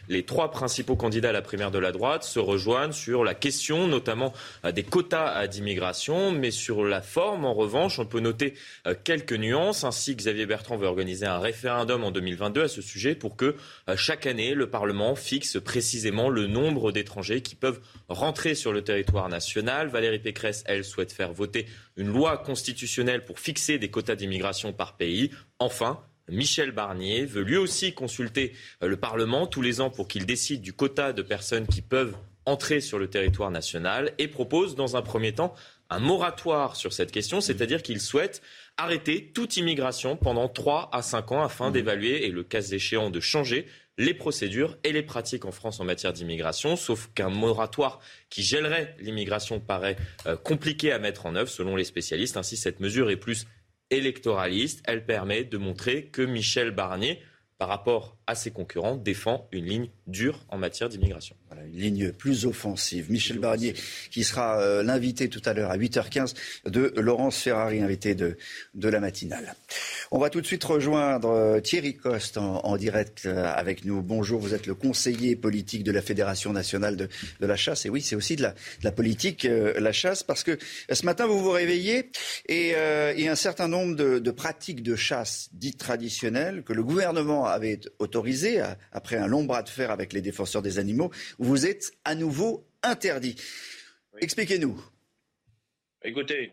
les trois principaux candidats à la primaire de la droite se rejoignent sur la question notamment euh, des quotas d'immigration, mais sur la forme, en revanche, on peut noter euh, quelques nuances. Ainsi, Xavier Bertrand veut organiser un référendum en 2022 à ce sujet pour que euh, chaque année, le Parlement fixe précisément le nombre d'étrangers qui peuvent rentrer sur le territoire national. Valérie Pécresse, elle, souhaite faire voter une loi constitutionnelle pour fixer des quotas d'immigration par pays. Enfin, Michel Barnier veut lui aussi consulter euh, le Parlement tous les ans pour qu'il décide du quota de personnes qui peuvent entrer sur le territoire national et propose dans un premier temps un moratoire sur cette question, c'est-à-dire qu'il souhaite arrêter toute immigration pendant 3 à 5 ans afin mmh. d'évaluer et le cas échéant de changer les procédures et les pratiques en France en matière d'immigration, sauf qu'un moratoire qui gèlerait l'immigration paraît euh, compliqué à mettre en œuvre selon les spécialistes. Ainsi, cette mesure est plus électoraliste. Elle permet de montrer que Michel Barnier, par rapport à ses concurrents, défend une ligne dure en matière d'immigration. Voilà, une ligne plus offensive. Michel Barnier, qui sera euh, l'invité tout à l'heure à 8h15 de Laurence Ferrari, invité de, de la matinale. On va tout de suite rejoindre euh, Thierry Coste en, direct euh, avec nous. Bonjour, vous êtes le conseiller politique de la Fédération nationale de, de la chasse. Et oui, c'est aussi de la, de la politique, la chasse, parce que ce matin, vous vous réveillez et, et un certain nombre de, de pratiques de chasse dites traditionnelles que le gouvernement avait autorisées après un long bras de fer avec les défenseurs des animaux, vous êtes à nouveau interdit. Expliquez-nous. Écoutez,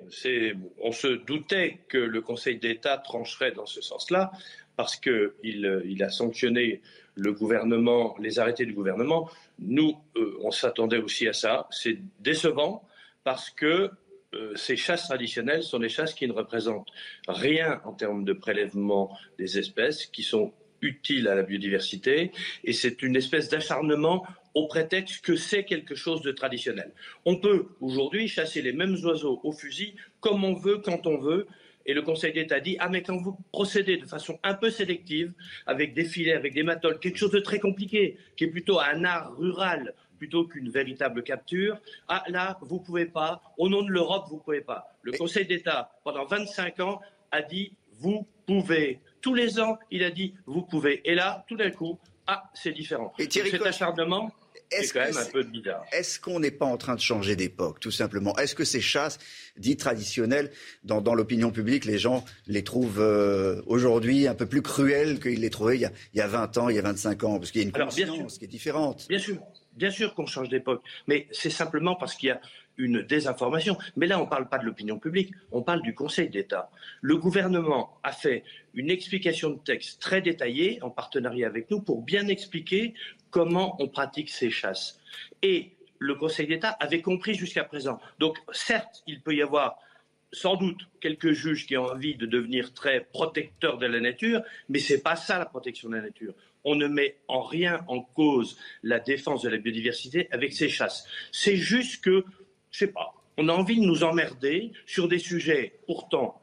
on se doutait que le Conseil d'État trancherait dans ce sens-là, parce qu'il il a sanctionné le gouvernement, les arrêtés du gouvernement. Nous, euh, on s'attendait aussi à ça. C'est décevant parce que euh, ces chasses traditionnelles sont des chasses qui ne représentent rien en termes de prélèvement des espèces, qui sont utile à la biodiversité et c'est une espèce d'acharnement au prétexte que c'est quelque chose de traditionnel. On peut aujourd'hui chasser les mêmes oiseaux au fusil comme on veut, quand on veut. Et le Conseil d'État dit Ah, mais quand vous procédez de façon un peu sélective, avec des filets, avec des matoles, quelque chose de très compliqué, qui est plutôt un art rural plutôt qu'une véritable capture, ah là, vous pouvez pas, au nom de l'Europe, vous pouvez pas. Le Conseil d'État, pendant 25 ans, a dit Vous pouvez. Tous les ans, il a dit vous pouvez. Et là, tout d'un coup, ah, c'est différent. Et Thierry cet acharnement, c'est quand même un peu bizarre. Est-ce qu'on n'est pas en train de changer d'époque, tout simplement? Est-ce que ces chasses dites traditionnelles, dans, l'opinion publique, les gens les trouvent euh, aujourd'hui un peu plus cruelles qu'ils les trouvaient il y, a, il y, a, 20 ans, il y a 25 ans? Parce qu'il y a une conscience qui est différente. Bien sûr, bien sûr qu'on change d'époque. Mais c'est simplement parce qu'il y a une désinformation. Mais là, on ne parle pas de l'opinion publique, on parle du Conseil d'État. Le gouvernement a fait une explication de texte très détaillée en partenariat avec nous pour bien expliquer comment on pratique ces chasses. Et le Conseil d'État avait compris jusqu'à présent. Donc, certes, il peut y avoir sans doute quelques juges qui ont envie de devenir très protecteurs de la nature, mais ce n'est pas ça la protection de la nature. On ne met en rien en cause la défense de la biodiversité avec ces chasses. C'est juste que je sais pas, on a envie de nous emmerder sur des sujets pourtant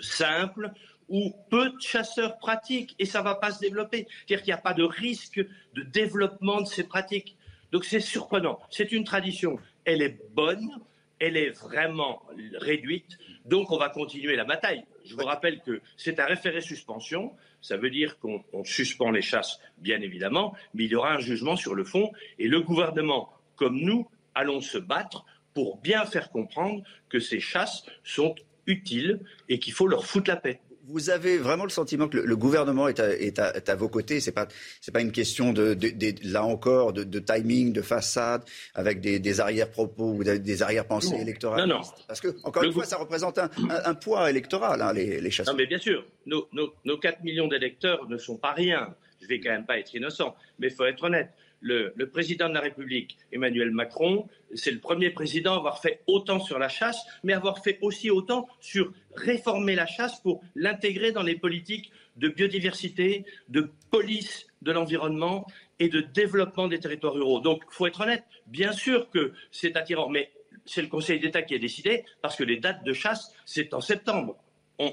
simples où peu de chasseurs pratiquent et ça va pas se développer. C'est-à-dire qu'il n'y a pas de risque de développement de ces pratiques. Donc c'est surprenant. C'est une tradition. Elle est bonne, elle est vraiment réduite. Donc on va continuer la bataille. Je vous rappelle que c'est un référé suspension. Ça veut dire qu'on suspend les chasses, bien évidemment, mais il y aura un jugement sur le fond. Et le gouvernement, comme nous, allons se battre pour bien faire comprendre que ces chasses sont utiles et qu'il faut leur foutre la paix. Vous avez vraiment le sentiment que le, gouvernement est à, vos côtés? C'est pas pas une question de, là encore de, timing, de façade, avec des, arrière-propos ou des arrière-pensées électorales? Non, non. Parce que encore une fois, ça représente un, poids électoral, hein, les, les chasseurs. Non, mais bien sûr, nos, nos 4 millions d'électeurs ne sont pas rien. Je vais quand même pas être innocent, mais il faut être honnête le, président de la République, Emmanuel Macron, c'est le premier président à avoir fait autant sur la chasse, mais avoir fait aussi autant sur réformer la chasse pour l'intégrer dans les politiques de biodiversité, de police de l'environnement et de développement des territoires ruraux. Donc, il faut être honnête, bien sûr que c'est attirant, mais c'est le Conseil d'État qui a décidé, parce que les dates de chasse, c'est en septembre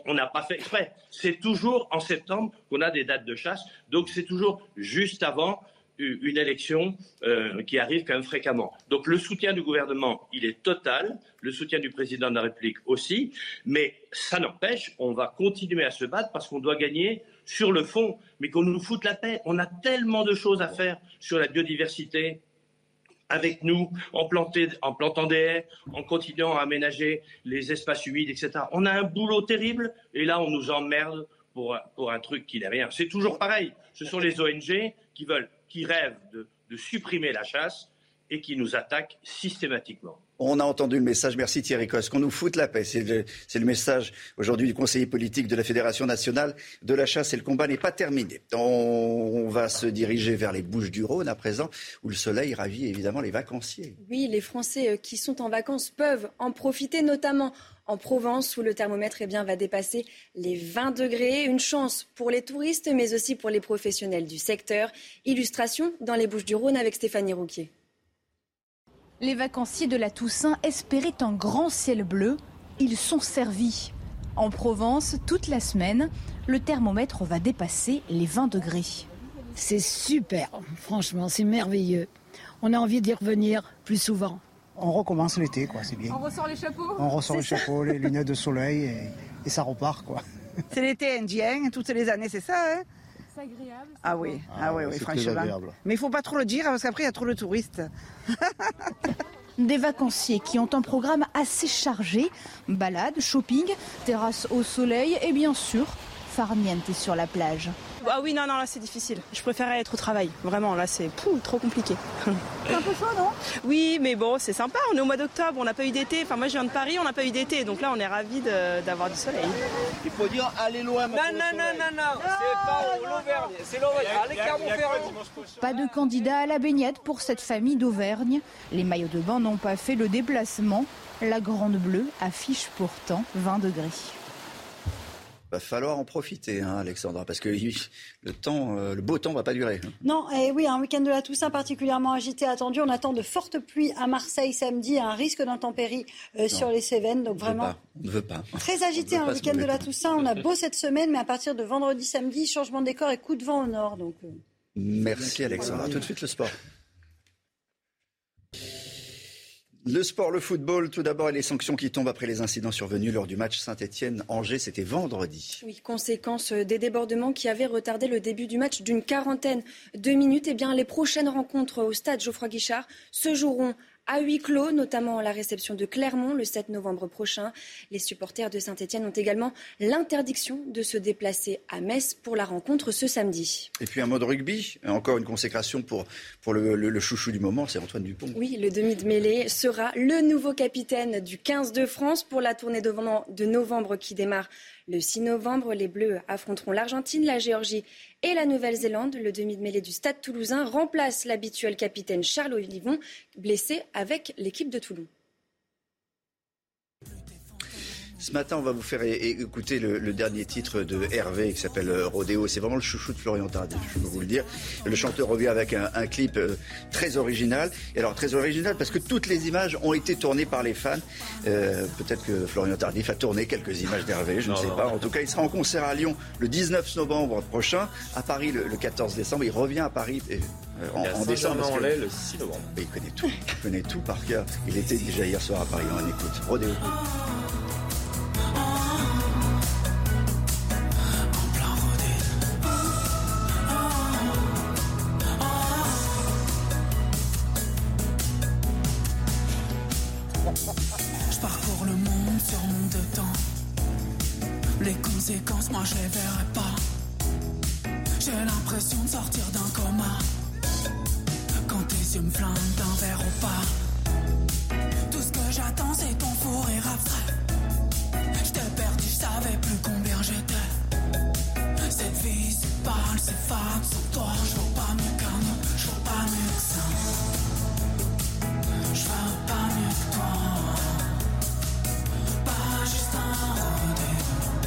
on n'a pas fait exprès. C'est toujours en septembre qu'on a des dates de chasse, donc c'est toujours juste avant une élection euh, qui arrive quand même fréquemment. Donc le soutien du gouvernement, il est total, le soutien du président de la République aussi, mais ça n'empêche, on va continuer à se battre parce qu'on doit gagner sur le fond, mais qu'on nous foute la paix. On a tellement de choses à faire sur la biodiversité, avec nous, en, plantant des haies, en continuant à aménager les espaces humides, etc. On a un boulot terrible et là, on nous emmerde pour, pour un truc qui n'est rien. C'est toujours pareil. Ce sont les ONG qui veulent, qui rêvent de, de supprimer la chasse et qui nous attaquent systématiquement. On a entendu le message, merci Thierry Cos, qu'on nous foute la paix. C'est le, message aujourd'hui du conseiller politique de la Fédération nationale de la chasse et le combat n'est pas terminé. On, va se diriger vers les Bouches du Rhône à présent, où le soleil ravit évidemment les vacanciers. Oui, les Français euh, qui sont en vacances peuvent en profiter, notamment en Provence, où le thermomètre eh bien, va dépasser les 20 degrés. Une chance pour les touristes, mais aussi pour les professionnels du secteur. Illustration dans les Bouches du Rhône avec Stéphanie Rouquier. Les vacanciers de la Toussaint espéraient un grand ciel bleu. Ils sont servis. En Provence, toute la semaine, le thermomètre va dépasser les 20 degrés. C'est super, franchement, c'est merveilleux. On a envie d'y revenir plus souvent. On recommence l'été, quoi, c'est bien. On ressort les chapeaux On ressort les chapeaux, les lunettes de soleil et, ça repart, quoi. C'est l'été indien, toutes les années, c'est ça, hein? Agréable. Ah oui, ah, oui, oui franchement. Mais il faut pas trop le dire parce qu'après il y a trop de touristes. Des vacanciers qui ont un programme assez chargé, balades, shopping, terrasse au soleil et bien sûr farniente sur la plage. Ah oui, non, non, là c'est difficile. Je préférais être au travail. Vraiment, là c'est trop compliqué. C'est un peu chaud, non? Oui, mais bon, c'est sympa. On est au mois d'octobre, on n'a pas eu d'été. Enfin, moi je viens de Paris, on n'a pas eu d'été. Donc là, on est ravis d'avoir du soleil. Il faut dire allez loin. Non, non, non, non, non, c'est pas l'Auvergne, c'est l'Auvergne. Allez, Clermont-Ferrand. Pas de candidat à la baignade pour cette famille d'Auvergne. Les maillots de bain n'ont pas fait le déplacement. La Grande Bleue affiche pourtant 20 degrés va falloir en profiter, hein, Alexandra, parce que le temps, euh, le beau temps va pas durer. Hein. Non, et oui, un week-end de la Toussaint particulièrement agité attendu. On attend de fortes pluies à Marseille samedi, un risque d'intempéries euh, sur les Cévennes. Donc vraiment, on ne veut pas. Très agité un week-end de la Toussaint. On a beau cette semaine, mais à partir de vendredi, samedi, changement de décor et coup de vent au nord. Donc. Euh. Merci Alexandra. Tout de suite le sport. Le sport, le football, tout d'abord, et les sanctions qui tombent après les incidents survenus lors du match Saint-Etienne-Angers, c'était vendredi. Oui, conséquence des débordements qui avaient retardé le début du match d'une quarantaine de minutes. Eh bien, les prochaines rencontres au stade Geoffroy Guichard se joueront à huis clos, notamment la réception de Clermont le 7 novembre prochain. Les supporters de Saint-Etienne ont également l'interdiction de se déplacer à Metz pour la rencontre ce samedi. Et puis un mode rugby, encore une consécration pour, pour le, chouchou du moment, c'est Antoine Dupont. Oui, le demi de mêlée sera le nouveau capitaine du 15 de France pour la tournée de novembre qui démarre le 6 novembre, les Bleus affronteront l'Argentine, la Géorgie et la Nouvelle-Zélande. Le demi de mêlée du Stade toulousain remplace l'habituel capitaine Charles Olivon, blessé avec l'équipe de Toulon. Ce matin, on va vous faire écouter le, dernier titre de Hervé qui s'appelle euh, Rodéo. C'est vraiment le chouchou de Florian Tardif, je peux vous le dire. Le chanteur revient avec un, clip euh, très original. Et alors, très original parce que toutes les images ont été tournées par les fans. Euh, peut-être que Florian Tardif a tourné quelques images d'Hervé, je ne sais pas. En tout cas, il sera en concert à Lyon le 19 novembre prochain, à Paris le, 14 décembre. Il revient à Paris en, en décembre. Le 6 novembre. il connaît tout. Il connaît tout par cœur. Il était déjà hier soir à Paris. On écoute. Rodéo. Moi je les verrai pas. J'ai l'impression de sortir d'un coma. Quand tes yeux me flinguent d'un verre au pas. Tout ce que j'attends c'est ton fou rire abstrait. J't'ai perdu, je savais plus combien j'étais. Cette vie c'est pâle, c'est fade, sans toi je pas mieux qu'un autre, je pas mieux que ça. Je pas mieux que toi. Pas juste un rendez-vous.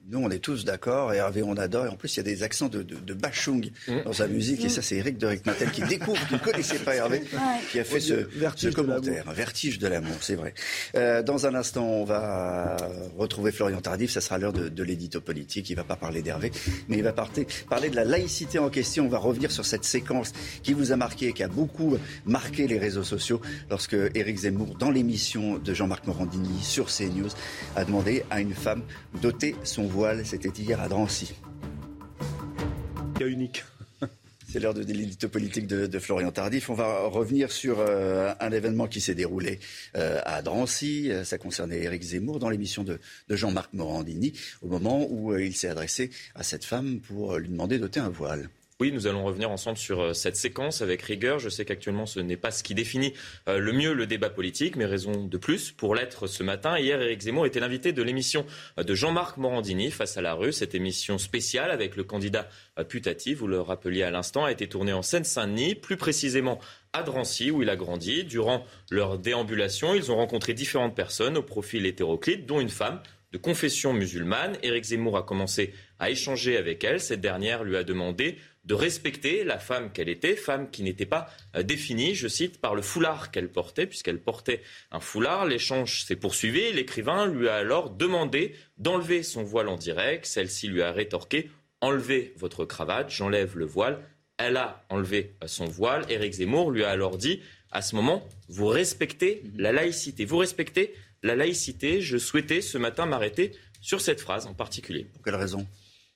Nous, on est tous d'accord. Et Hervé, on adore. Et en plus, il y a des accents de, de, Bachung mmh. dans sa musique. Et ça, c'est Eric de Rickmatel qui découvre, qui ne connaissait pas Hervé, qui a fait ce, ce commentaire. Un vertige de l'amour, c'est vrai. Euh, dans un instant, on va retrouver Florian Tardif. Ça sera l'heure de, de l'édito politique. Il ne va pas parler d'Hervé, mais il va parler, parler de la laïcité en question. On va revenir sur cette séquence qui vous a marqué, qui a beaucoup marqué les réseaux sociaux lorsque Éric Zemmour, dans l'émission de Jean-Marc Morandini sur CNews, a demandé à une femme d'ôter son voile. C'était hier à Drancy. Cas unique. C'est l'heure de l'édito politique de, Florian Tardif. On va revenir sur euh, un événement qui s'est déroulé euh, à Drancy. Euh, ça concernait Éric Zemmour dans l'émission de, de Jean-Marc Morandini, au moment où il s'est adressé à cette femme pour lui demander d'ôter un voile. Oui, nous allons revenir ensemble sur euh, cette séquence avec rigueur. Je sais qu'actuellement, ce n'est pas ce qui définit euh, le mieux le débat politique, mais raison de plus pour l'être ce matin. Hier, Éric Zemmour était l'invité de l'émission euh, de Jean-Marc Morandini, Face à la rue. Cette émission spéciale avec le candidat putatif, vous le rappeliez à l'instant, a été tournée en Seine-Saint-Denis, plus précisément à Drancy, où il a grandi. Durant leur déambulation, ils ont rencontré différentes personnes au profil hétéroclite, dont une femme de confession musulmane. Éric Zemmour a commencé à échanger avec elle. Cette dernière lui a demandé de respecter la femme qu'elle était, femme qui n'était pas euh, définie, je cite, par le foulard qu'elle portait, puisqu'elle portait un foulard. L'échange s'est poursuivi. L'écrivain lui a alors demandé d'enlever son voile en direct. Celle-ci lui a rétorqué Enlevez votre cravate, j'enlève le voile. Elle a enlevé euh, son voile. Éric Zemmour lui a alors dit à ce moment, vous respectez la laïcité. Vous respectez la laïcité. Je souhaitais ce matin m'arrêter sur cette phrase en particulier. Pour quelle raison?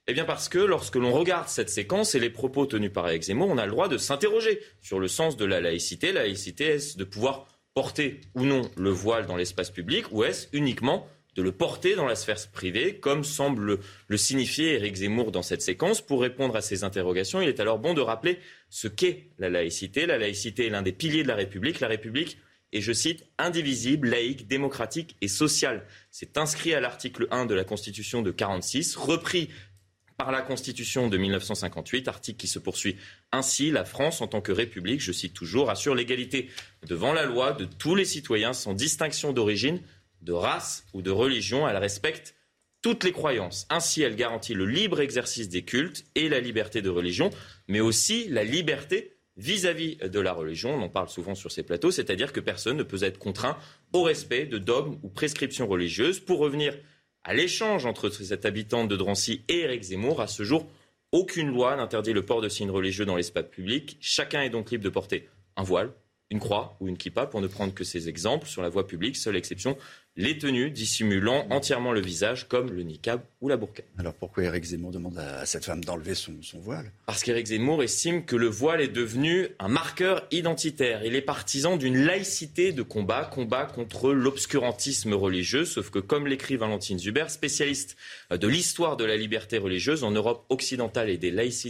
Eh bien parce que lorsque l'on regarde cette séquence et les propos tenus par Alex Zemmour, on a le droit de s'interroger sur le sens de la laïcité. La laïcité, est-ce de pouvoir porter ou non le voile dans l'espace public ou est-ce uniquement de le porter dans la sphère privée, comme semble le signifier Éric Zemmour dans cette séquence. Pour répondre à ces interrogations, il est alors bon de rappeler ce qu'est la laïcité. La laïcité est l'un des piliers de la République. La République est, je cite, indivisible, laïque, démocratique et sociale. C'est inscrit à l'article 1 de la Constitution de 46, repris par la Constitution de 1958, article qui se poursuit ainsi, la France, en tant que République, je cite toujours, assure l'égalité devant la loi de tous les citoyens sans distinction d'origine, de race ou de religion. Elle respecte toutes les croyances. Ainsi, elle garantit le libre exercice des cultes et la liberté de religion, mais aussi la liberté vis-à-vis de la religion. On en parle souvent sur ces plateaux, c'est-à-dire que personne ne peut être contraint au respect de dogmes ou prescriptions religieuses. Pour revenir à l'échange entre cette habitante de Drancy et Éric Zemmour. À ce jour, aucune loi n'interdit le port de signes religieux dans l'espace public. Chacun est donc libre de porter un voile, une croix ou une kippa, pour ne prendre que ces exemples. Sur la voie publique, seule exception, les tenues dissimulant entièrement le visage, comme le niqab ou la burqa. Alors pourquoi Éric Zemmour demande à cette femme d'enlever son, voile? Parce qu'Éric Zemmour estime que le voile est devenu un marqueur identitaire. Il est partisan d'une laïcité de combat, combat contre l'obscurantisme religieux, sauf que comme l'écrit Valentine Zuber, spécialiste de l'histoire de la liberté religieuse en Europe occidentale et,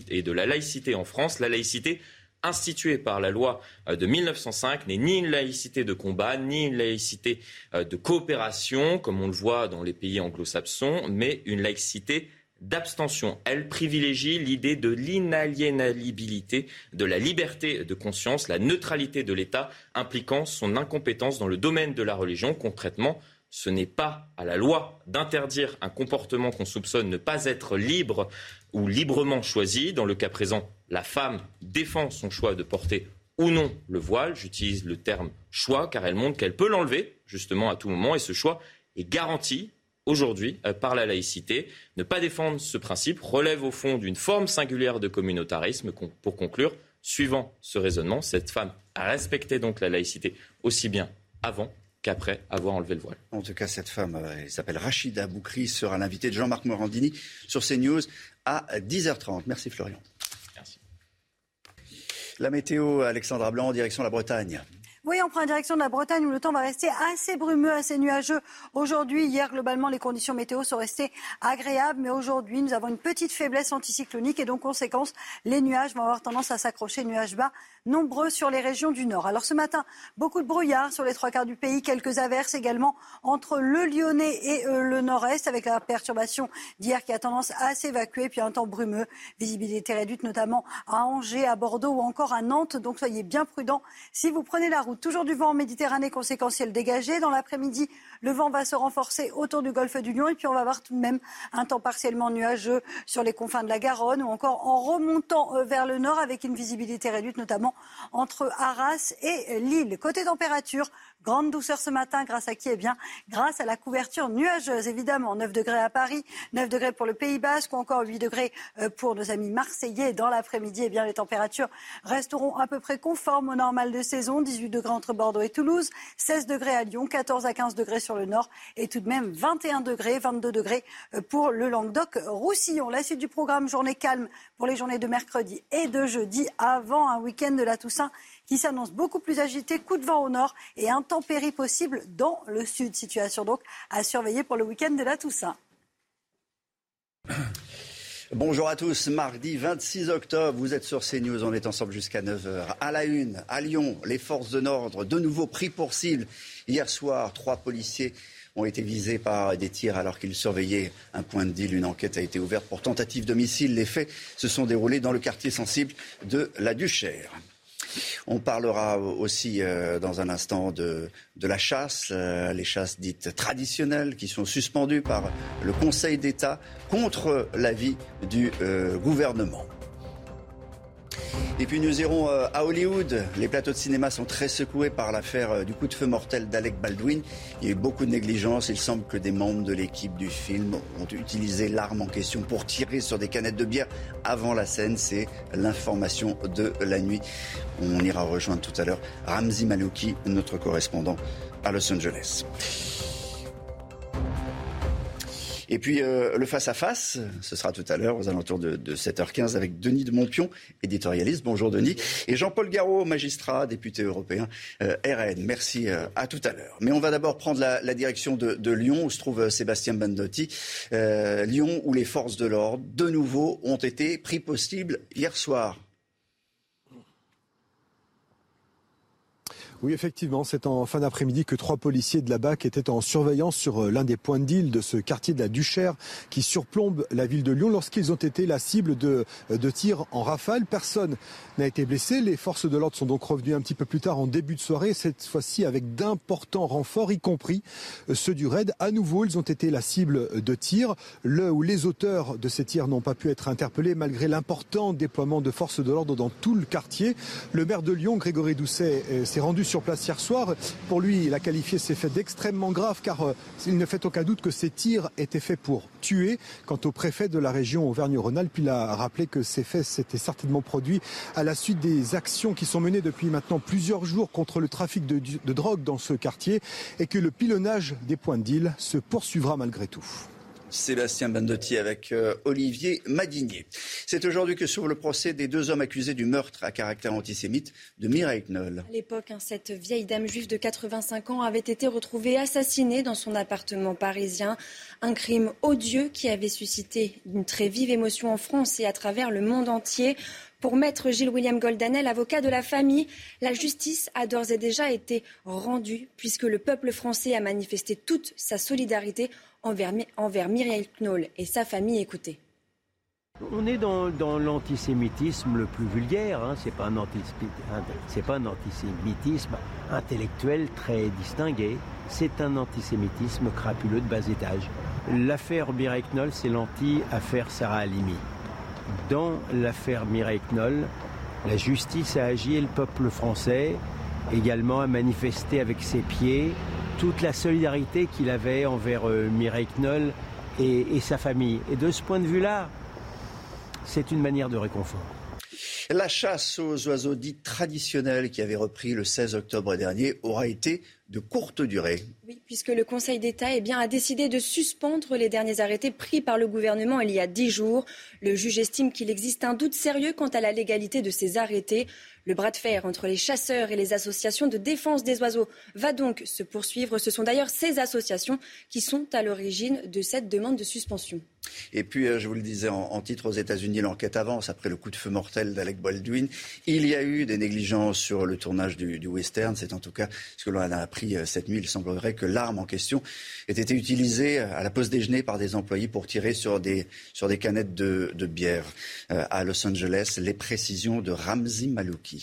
et de la laïcité en France, la laïcité instituée par la loi euh, de 1905 n'est ni une laïcité de combat, ni une laïcité euh, de coopération, comme on le voit dans les pays anglo-saxons, mais une laïcité d'abstention. Elle privilégie l'idée de l'inaliénabilité, de la liberté de conscience, la neutralité de l'État impliquant son incompétence dans le domaine de la religion. Concrètement, ce n'est pas à la loi d'interdire un comportement qu'on soupçonne ne pas être libre ou librement choisi. Dans le cas présent, la femme défend son choix de porter ou non le voile. J'utilise le terme choix car elle montre qu'elle peut l'enlever justement à tout moment et ce choix est garanti aujourd'hui euh, par la laïcité. Ne pas défendre ce principe relève au fond d'une forme singulière de communautarisme. Pour conclure, suivant ce raisonnement, cette femme a respecté donc la laïcité aussi bien avant qu'après avoir enlevé le voile. En tout cas, cette femme, euh, elle s'appelle Rachida Boukri, sera l'invitée de Jean-Marc Morandini sur CNews à 10h30. Merci Florian. Merci. La météo, Alexandra Blanc, en direction de la Bretagne. Oui, on prend la direction de la Bretagne où le temps va rester assez brumeux, assez nuageux. Aujourd'hui, hier, globalement, les conditions météo sont restées agréables, mais aujourd'hui, nous avons une petite faiblesse anticyclonique et donc, conséquence, les nuages vont avoir tendance à s'accrocher, nuages bas, nombreux sur les régions du nord. Alors ce matin, beaucoup de brouillard sur les trois quarts du pays, quelques averses également entre le Lyonnais et euh, le nord-est, avec la perturbation d'hier qui a tendance à s'évacuer, puis un temps brumeux, visibilité réduite notamment à Angers, à Bordeaux ou encore à Nantes. Donc soyez bien prudents si vous prenez la route. toujours du vent en Méditerranée conséquentiel dégagé. Dans l'après-midi, le vent va se renforcer autour du golfe du Lion et puis on va avoir tout de même un temps partiellement nuageux sur les confins de la Garonne ou encore en remontant euh, vers le nord avec une visibilité réduite notamment entre Arras et Lille. Côté température, Grande douceur ce matin, grâce à qui? Eh bien, grâce à la couverture nuageuse, évidemment. 9 degrés à Paris, 9 degrés pour le Pays Basque ou encore 8 degrés euh, pour nos amis marseillais. Dans l'après-midi, eh bien, les températures resteront à peu près conformes au normal de saison. 18 degrés entre Bordeaux et Toulouse, 16 degrés à Lyon, 14 à 15 degrés sur le nord et tout de même 21 degrés, 22 degrés euh, pour le Languedoc-Roussillon. La suite du programme, journée calme pour les journées de mercredi et de jeudi avant un week-end de la Toussaint qui s'annonce beaucoup plus agité, coup de vent au nord et intempéries possible dans le sud. Situation donc à surveiller pour le week-end de la Toussaint. Bonjour à tous, mardi 26 octobre, vous êtes sur CNews, on est ensemble jusqu'à 9h. À la une, à Lyon, les forces de l'ordre, de nouveau pris pour cible. Hier soir, trois policiers ont été visés par des tirs alors qu'ils surveillaient un point de deal. Une enquête a été ouverte pour tentative de. Les faits se sont déroulés dans le quartier sensible de la Duchère. On parlera aussi euh, dans un instant de, la chasse, euh, les chasses dites traditionnelles qui sont suspendues par le Conseil d'État contre l'avis du euh, gouvernement. Et puis nous irons euh, à Hollywood. Les plateaux de cinéma sont très secoués par l'affaire euh, du coup de feu mortel d'Alec Baldwin. Il y a eu beaucoup de négligence. Il semble que des membres de l'équipe du film ont utilisé l'arme en question pour tirer sur des canettes de bière avant la scène. C'est l'information de la nuit. On ira rejoindre tout à l'heure Ramzi Malouki, notre correspondant à Los Angeles. Et puis euh, le face-à-face, ce sera tout à l'heure aux alentours de, 7h15 avec Denis de Montpion, éditorialiste. Bonjour Denis. Et Jean-Paul Garot, magistrat, député européen euh, RN. Merci euh, à tout à l'heure. Mais on va d'abord prendre la, direction de, Lyon où se trouve Sébastien Bandotti. Lyon où les forces de l'ordre, de nouveau, ont été pris possible hier soir. Oui, effectivement, c'est en fin d'après-midi que trois policiers de la BAC étaient en surveillance sur euh, l'un des points deal de ce quartier de la Duchère qui surplombe la ville de Lyon lorsqu'ils ont été la cible de, euh, de tirs en rafale. Personne n'a été blessé. Les forces de l'ordre sont donc revenues un petit peu plus tard en début de soirée, cette fois-ci avec d'importants renforts, y compris euh, ceux du raid. À nouveau, ils ont été la cible de tirs. Le ou les auteurs de ces tirs n'ont pas pu être interpellés malgré l'important déploiement de forces de l'ordre dans tout le quartier. Le maire de Lyon, Grégory Doucet, s'est rendu sur sur place hier soir. Pour lui, il a qualifié ces faits d'extrêmement graves car euh, il ne fait aucun doute que ces tirs étaient faits pour tuer. Quant au préfet de la région Auvergne-Rhône-Alpes, il a rappelé que ces faits s'étaient certainement produits à la suite des actions qui sont menées depuis maintenant plusieurs jours contre le trafic de, drogue dans ce quartier et que le pilonnage des points de deal se poursuivra malgré tout. Sébastien Bandotti avec euh, Olivier Madinier. C'est aujourd'hui que s'ouvre le procès des deux hommes accusés du meurtre à caractère antisémite de Mireille Knoll. À l'époque, hein, cette vieille dame juive de 85 ans avait été retrouvée assassinée dans son appartement parisien. Un crime odieux qui avait suscité une très vive émotion en France et à travers le monde entier. Pour maître Gilles-William Goldanel, avocat de la famille, la justice a d'ores et déjà été rendue puisque le peuple français a manifesté toute sa solidarité envers, envers Myriel Knoll et sa famille. Écoutez. On est dans, l'antisémitisme le plus vulgaire, hein. pas, pas un antisémitisme intellectuel très distingué, c'est un antisémitisme crapuleux de bas étage. L'affaire Mireille Knoll, c'est l'anti-affaire Sarah Halimi. Dans l'affaire Mireille Knoll, la justice a agi et le peuple français également a manifesté avec ses pieds toute la solidarité qu'il avait envers euh, Mireille Knoll et, et sa famille. Et de ce point de vue-là, c'est une manière de réconfort. La chasse aux oiseaux dits traditionnels qui avait repris le 16 octobre dernier aura été de courte durée. Oui, puisque le Conseil d'État eh bien, a décidé de suspendre les derniers arrêtés pris par le gouvernement il y a dix jours. Le juge estime qu'il existe un doute sérieux quant à la légalité de ces arrêtés. Le bras de fer entre les chasseurs et les associations de défense des oiseaux va donc se poursuivre. Ce sont d'ailleurs ces associations qui sont à l'origine de cette demande de suspension. Et puis, euh, je vous le disais en, titre aux États-Unis, l'enquête avance après le coup de feu mortel d'Alec Baldwin. Il y a eu des négligences sur le tournage du, western. C'est en tout cas ce que l'on a appris euh, cette nuit. Il semblerait que l'arme en question ait été utilisée à la pause déjeuner par des employés pour tirer sur des, canettes de, bière. Euh, à Los Angeles, les précisions de Ramzi Malouki.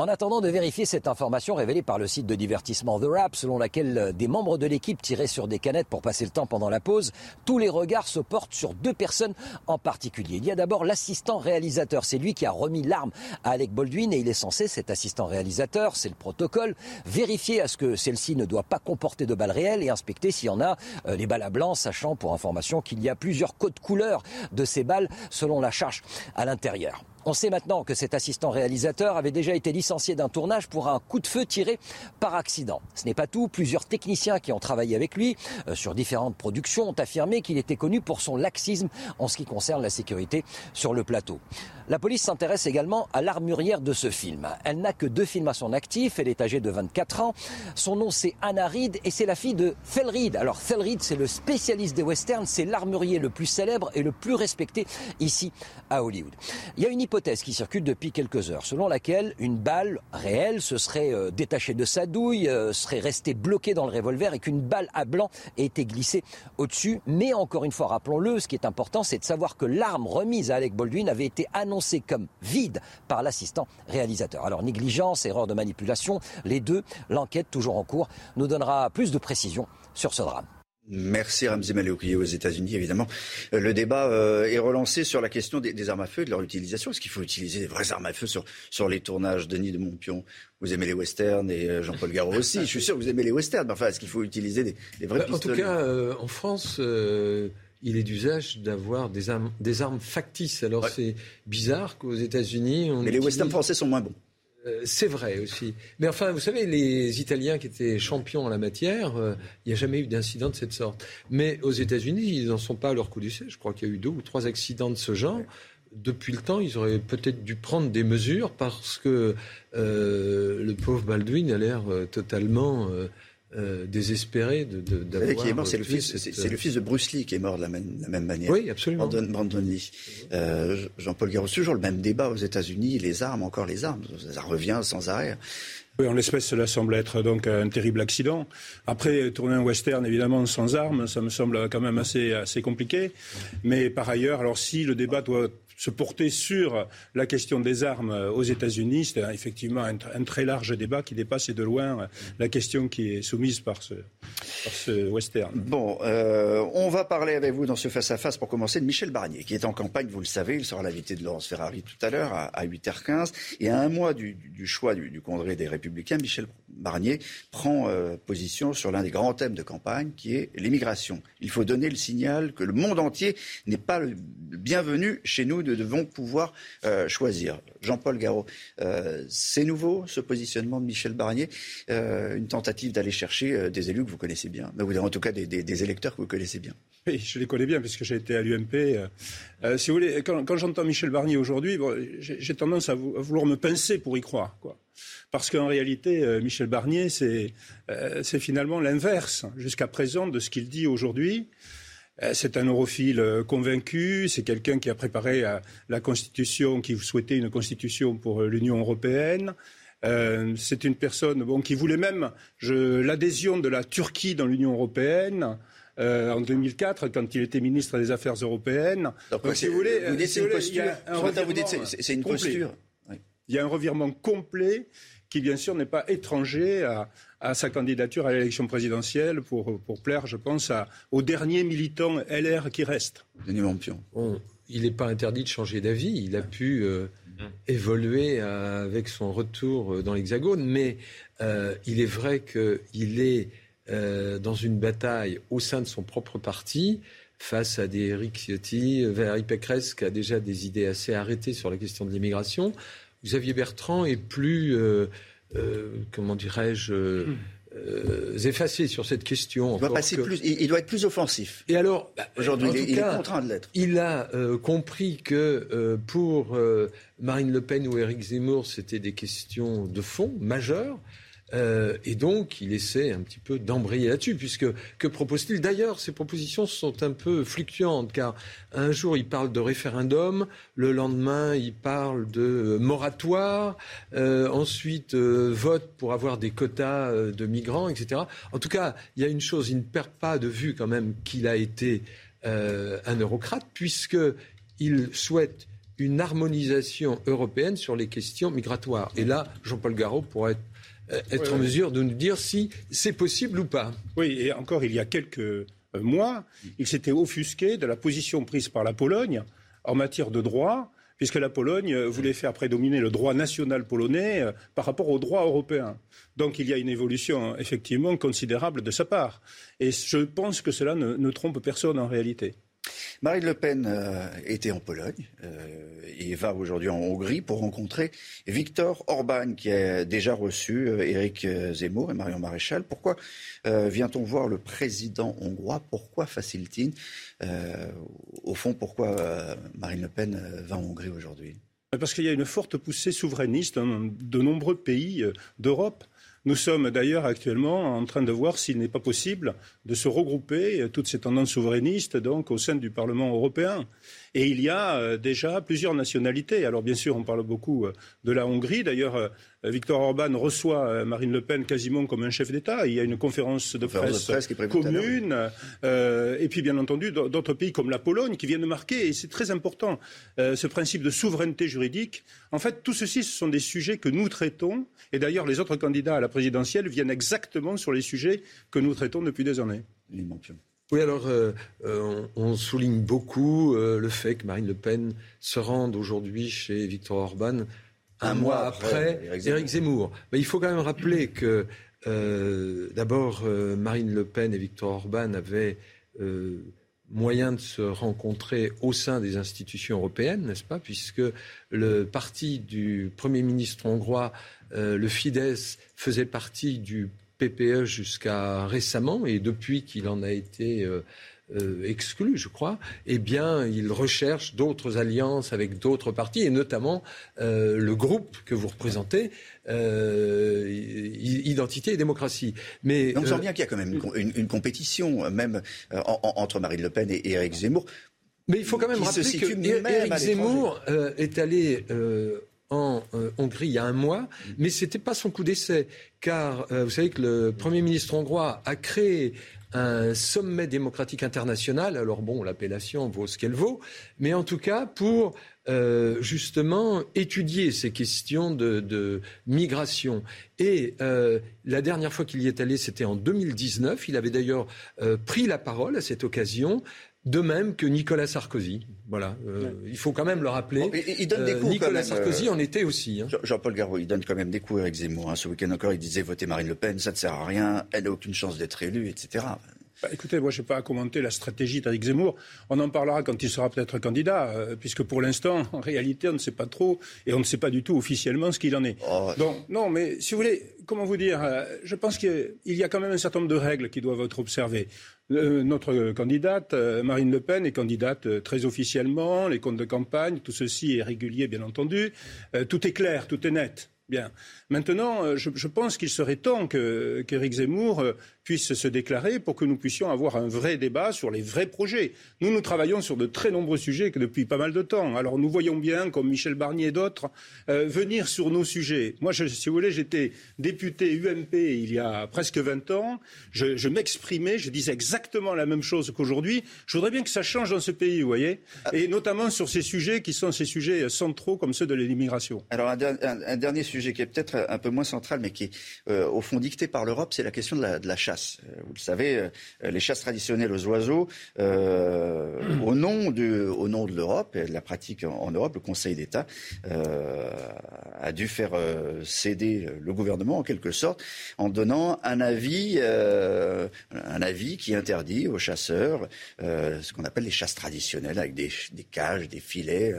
En attendant de vérifier cette information révélée par le site de divertissement The Rap, selon laquelle euh, des membres de l'équipe tiraient sur des canettes pour passer le temps pendant la pause, tous les regards se portent sur deux personnes en particulier. Il y a d'abord l'assistant réalisateur. C'est lui qui a remis l'arme à Alec Baldwin et il est censé, cet assistant réalisateur, c'est le protocole, vérifier à ce que celle-ci ne doit pas comporter de balles réelles et inspecter s'il y en a euh, les balles à blanc, sachant pour information qu'il y a plusieurs codes couleurs de ces balles selon la charge à l'intérieur. On sait maintenant que cet assistant réalisateur avait déjà été licencié d'un tournage pour un coup de feu tiré par accident. Ce n'est pas tout. Plusieurs techniciens qui ont travaillé avec lui euh, sur différentes productions ont affirmé qu'il était connu pour son laxisme en ce qui concerne la sécurité sur le plateau. La police s'intéresse également à l'armurière de ce film. Elle n'a que deux films à son actif. Elle est âgée de 24 ans. Son nom, c'est Anna Reed et c'est la fille de Phil Reed. Alors, Phil Reed, c'est le spécialiste des westerns. C'est l'armurier le plus célèbre et le plus respecté ici à Hollywood. Il y a une hypothèse qui circule depuis quelques heures, selon laquelle une balle réelle se serait euh, détachée de sa douille, euh, serait restée bloquée dans le revolver et qu'une balle à blanc ait été glissée au-dessus. Mais encore une fois, rappelons-le, ce qui est important, c'est de savoir que l'arme remise à Alec Baldwin avait été annoncée annoncé comme vide par l'assistant réalisateur. Alors négligence, erreur de manipulation, les deux, l'enquête toujours en cours nous donnera plus de précisions sur ce drame. Merci Ramzi Maleouki aux États-Unis, évidemment. Euh, le débat euh, est relancé sur la question des, armes à feu et de leur utilisation. Est-ce qu'il faut utiliser des vraies armes à feu sur, sur les tournages Denis de Montpion, vous aimez les westerns et euh, Jean-Paul Garot aussi. Je suis sûr que vous aimez les westerns. Mais enfin, est-ce qu'il faut utiliser des, des vrais bah, En tout cas, en France il est d'usage d'avoir des armes, des armes factices. Alors c'est bizarre qu'aux États-Unis. Mais les westerns français sont moins bons. Euh, c'est vrai aussi. Mais enfin, vous savez, les Italiens qui étaient champions en la matière, euh, il n'y a jamais eu d'incident de cette sorte. Mais aux États-Unis, ils n'en sont pas à leur coup d'essai. Je crois qu'il y a eu deux ou trois accidents de ce genre. Depuis le temps, ils auraient peut-être dû prendre des mesures parce que euh, le pauvre Baldwin a l'air totalement euh, désespéré de, d'avoir. qui est mort, c'est le fils, c'est, le fils de Bruce Lee qui est mort de la même, la même manière. Oui, absolument. Brandon, Lee. Euh, Jean-Paul Garros, toujours le même débat aux États-Unis, les armes, encore les armes, ça revient sans arrêt. Oui, en l'espèce, cela semble être donc un terrible accident. Après, tourner un western, évidemment, sans armes, ça me semble quand même assez, assez compliqué. Mais par ailleurs, alors si le débat doit se porter sur la question des armes aux États-Unis. C'est effectivement un, très large débat qui dépasse de loin la question qui est soumise par ce, western. Bon, euh, on va parler avec vous dans ce face-à-face pour commencer de Michel Barnier, qui est en campagne, vous le savez. Il sera l'invité de Laurence Ferrari tout à l'heure à, 8h15. Et à un mois du, choix du, Congrès des Républicains, Michel Barnier prend euh, position sur l'un des grands thèmes de campagne, qui est l'immigration. Il faut donner le signal que le monde entier n'est pas le bienvenu chez nous nous devons pouvoir euh, choisir. Jean-Paul Garot, euh, c'est nouveau ce positionnement de Michel Barnier, une tentative d'aller chercher des élus que vous connaissez bien, mais en tout cas des, électeurs que vous connaissez bien. Oui, je les connais bien puisque j'ai été à l'UMP. si vous voulez, quand, j'entends Michel Barnier aujourd'hui, j'ai tendance à, vouloir me pincer pour y croire. Quoi. Parce qu'en réalité, Michel Barnier, c'est finalement l'inverse jusqu'à présent de ce qu'il dit aujourd'hui. Euh, c'est un europhile euh, convaincu, c'est quelqu'un qui a préparé euh, la constitution, qui souhaitait une constitution pour l'Union européenne. c'est une personne bon, qui voulait même l'adhésion de la Turquie dans l'Union européenne. en 2004, quand il était ministre des Affaires européennes. Donc, si vous voulez, c'est une posture. C'est une posture. Il y a un revirement complet qui, bien sûr, n'est pas étranger à, à sa candidature à l'élection présidentielle pour, pour plaire, je pense, à, aux derniers militants LR qui restent. Denis il n'est pas interdit de changer d'avis. Il a pu euh, évoluer avec son retour euh, dans l'Hexagone, mais euh, il est vrai qu'il est dans une bataille au sein de son propre parti face à des Eric Ciotti, Valérie Pécresse qui a déjà des idées assez arrêtées sur la question de l'immigration. Xavier Bertrand est plus euh, comment dirais-je, euh, euh, effacé sur cette question. Il doit, passer plus, il doit être plus offensif. Et alors, bah, aujourd'hui, il, est contraint de l'être. Il a compris que pour Marine Le Pen ou Éric Zemmour, c'était des questions de fond majeures. Euh, et donc, il essaie un petit peu d'embrayer là-dessus, puisque que propose-t-il? D'ailleurs, ces propositions sont un peu fluctuantes, car un jour, il parle de référendum, le lendemain, il parle de moratoire, euh, ensuite, euh, vote pour avoir des quotas de migrants, etc. En tout cas, il y a une chose, il ne perd pas de vue quand même qu'il a été un eurocrate, puisqu'il souhaite une harmonisation européenne sur les questions migratoires. Et là, Jean-Paul Garot pourrait être, en mesure de nous dire si c'est possible ou pas. Oui, et encore, il y a quelques mois, il s'était offusqué de la position prise par la Pologne en matière de droit puisque la Pologne voulait faire prédominer le droit national polonais euh, par rapport au droit européen. Donc il y a une évolution effectivement considérable de sa part. Et je pense que cela ne, trompe personne en réalité. Marine Le Pen euh, était en Pologne euh, et va aujourd'hui en Hongrie pour rencontrer Viktor Orban, qui a déjà reçu Éric Zemmour et Marion Maréchal. Pourquoi vient-on voir le président hongrois? Pourquoi facile-t-il Au fond, pourquoi Marine Le Pen va en Hongrie aujourd'hui? Parce qu'il y a une forte poussée souverainiste dans de nombreux pays d'Europe. Nous sommes d'ailleurs actuellement en train de voir s'il n'est pas possible de se regrouper, euh, toutes ces tendances souverainistes, donc au sein du Parlement européen. Et il y a euh, déjà plusieurs nationalités. Alors bien sûr, on parle beaucoup euh, de la Hongrie. D'ailleurs, Victor Orban reçoit Marine Le Pen quasiment comme un chef d'État. Il y a une conférence de presse, commune. et puis, bien entendu, d'autres pays comme la Pologne qui viennent de marquer, et c'est très important, ce principe de souveraineté juridique. En fait, tout ceci, ce sont des sujets que nous traitons. Et d'ailleurs, les autres candidats à la présidentielle viennent exactement sur les sujets que nous traitons depuis des années. Oui, alors euh, euh, on, souligne beaucoup euh, le fait que Marine Le Pen se rende aujourd'hui chez Victor Orban un, mois après, Éric Zemmour. Mais il faut quand même rappeler que d'abord Marine Le Pen et Victor Orban avaient moyen de se rencontrer au sein des institutions européennes, n'est-ce pas Puisque le parti du Premier ministre hongrois, le Fidesz, faisait partie du PPE jusqu'à récemment, et depuis qu'il en a été euh, euh, exclu, je crois, eh bien, il recherche d'autres alliances avec d'autres partis, et notamment euh, le groupe que vous représentez, Identité et démocratie. Mais on sent bien qu'il y a quand même une, compétition, même entre Marine Le Pen et Éric Zemmour. Mais il faut quand même rappeler que Éric Zemmour est allé en euh, Hongrie il y a un mois, mais ce n'était pas son coup d'essai, car euh, vous savez que le Premier ministre hongrois a créé un sommet démocratique international, alors bon, l'appellation vaut ce qu'elle vaut, mais en tout cas pour euh, justement étudier ces questions de, migration. Et la dernière fois qu'il y est allé, c'était en 2019. Il avait d'ailleurs pris la parole à cette occasion de même que Nicolas Sarkozy. Voilà, euh, il faut quand même le rappeler. il donne des euh, coups Nicolas Sarkozy euh, en était aussi. Hein. Jean-Paul Garot, il donne quand même des coups Eric Zemmour. Hein. Ce week-end encore, il disait voter Marine Le Pen, ça ne sert à rien, elle n'a aucune chance d'être élue, etc. Bah, écoutez, moi, je n'ai pas à commenter la stratégie d'Éric Zemmour. On en parlera quand il sera peut-être candidat, puisque pour l'instant, en réalité, on ne sait pas trop et on ne sait pas du tout officiellement ce qu'il en est. Oh, Donc, non, mais si vous voulez, comment vous dire Je pense qu'il y a quand même un certain nombre de règles qui doivent être observées. Euh, notre candidate, euh, Marine Le Pen, est candidate euh, très officiellement, les comptes de campagne, tout ceci est régulier, bien entendu. tout est clair, tout est net. Bien. Maintenant, je, pense qu'il serait temps qu'Éric Zemmour puisse se déclarer pour que nous puissions avoir un vrai débat sur les vrais projets. Nous, nous travaillons sur de très nombreux sujets que depuis pas mal de temps. Alors nous voyons bien, comme Michel Barnier et d'autres, euh, venir sur nos sujets. Moi, si vous voulez, j'étais député UMP il y a presque 20 ans. Je, m'exprimais, je disais exactement la même chose qu'aujourd'hui. Je voudrais bien que ça change dans ce pays, vous voyez, et notamment sur ces sujets qui sont ces sujets centraux comme ceux de l'immigration. Alors un, dernier sujet qui est peut-être un peu moins central, mais qui est euh, au fond dicté par l'Europe, c'est la question de la chasse. Euh, vous le savez, euh, les chasses traditionnelles aux oiseaux, euh, au, nom de, l'Europe et de la pratique en, Europe, le Conseil d'État a dû faire céder le gouvernement en quelque sorte en donnant un avis, un avis qui interdit aux chasseurs ce qu'on appelle les chasses traditionnelles avec des, cages, des filets.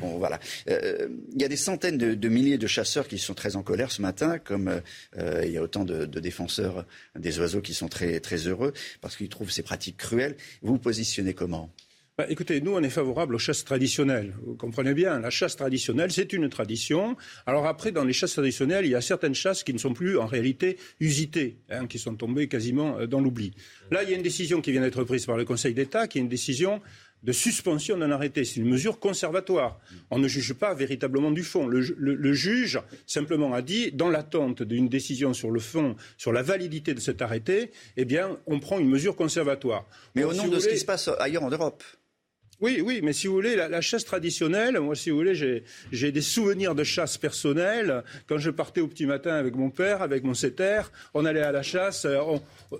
bon, voilà. Il y a des centaines de, milliers de chasseurs qui sont très en colère ce matin, comme il y a autant de, de défenseurs des oiseaux qui sont très, très heureux parce qu'ils trouvent ces pratiques cruelles. Vous vous positionnez comment? Bah, écoutez, nous, on est favorable aux chasses traditionnelles. Vous comprenez bien, la chasse traditionnelle, c'est une tradition. Alors après, dans les chasses traditionnelles, il y a certaines chasses qui ne sont plus en réalité usitées, hein, qui sont tombées quasiment euh, dans l'oubli. Là, il y a une décision qui vient d'être prise par le Conseil d'État, qui est une décision de suspension d'un arrêté. C'est une mesure conservatoire. On ne juge pas véritablement du fond. Le, juge simplement a dit, dans l'attente d'une décision sur le fond, sur la validité de cet arrêté, eh bien, on prend une mesure conservatoire. Mais au nom de ce qui se passe ailleurs en Europe Oui, oui, mais si vous voulez, la, chasse traditionnelle, moi, si vous voulez, j'ai des souvenirs de chasse personnelle. Quand je partais au petit matin avec mon père, avec mon setter, on allait à la chasse. Euh,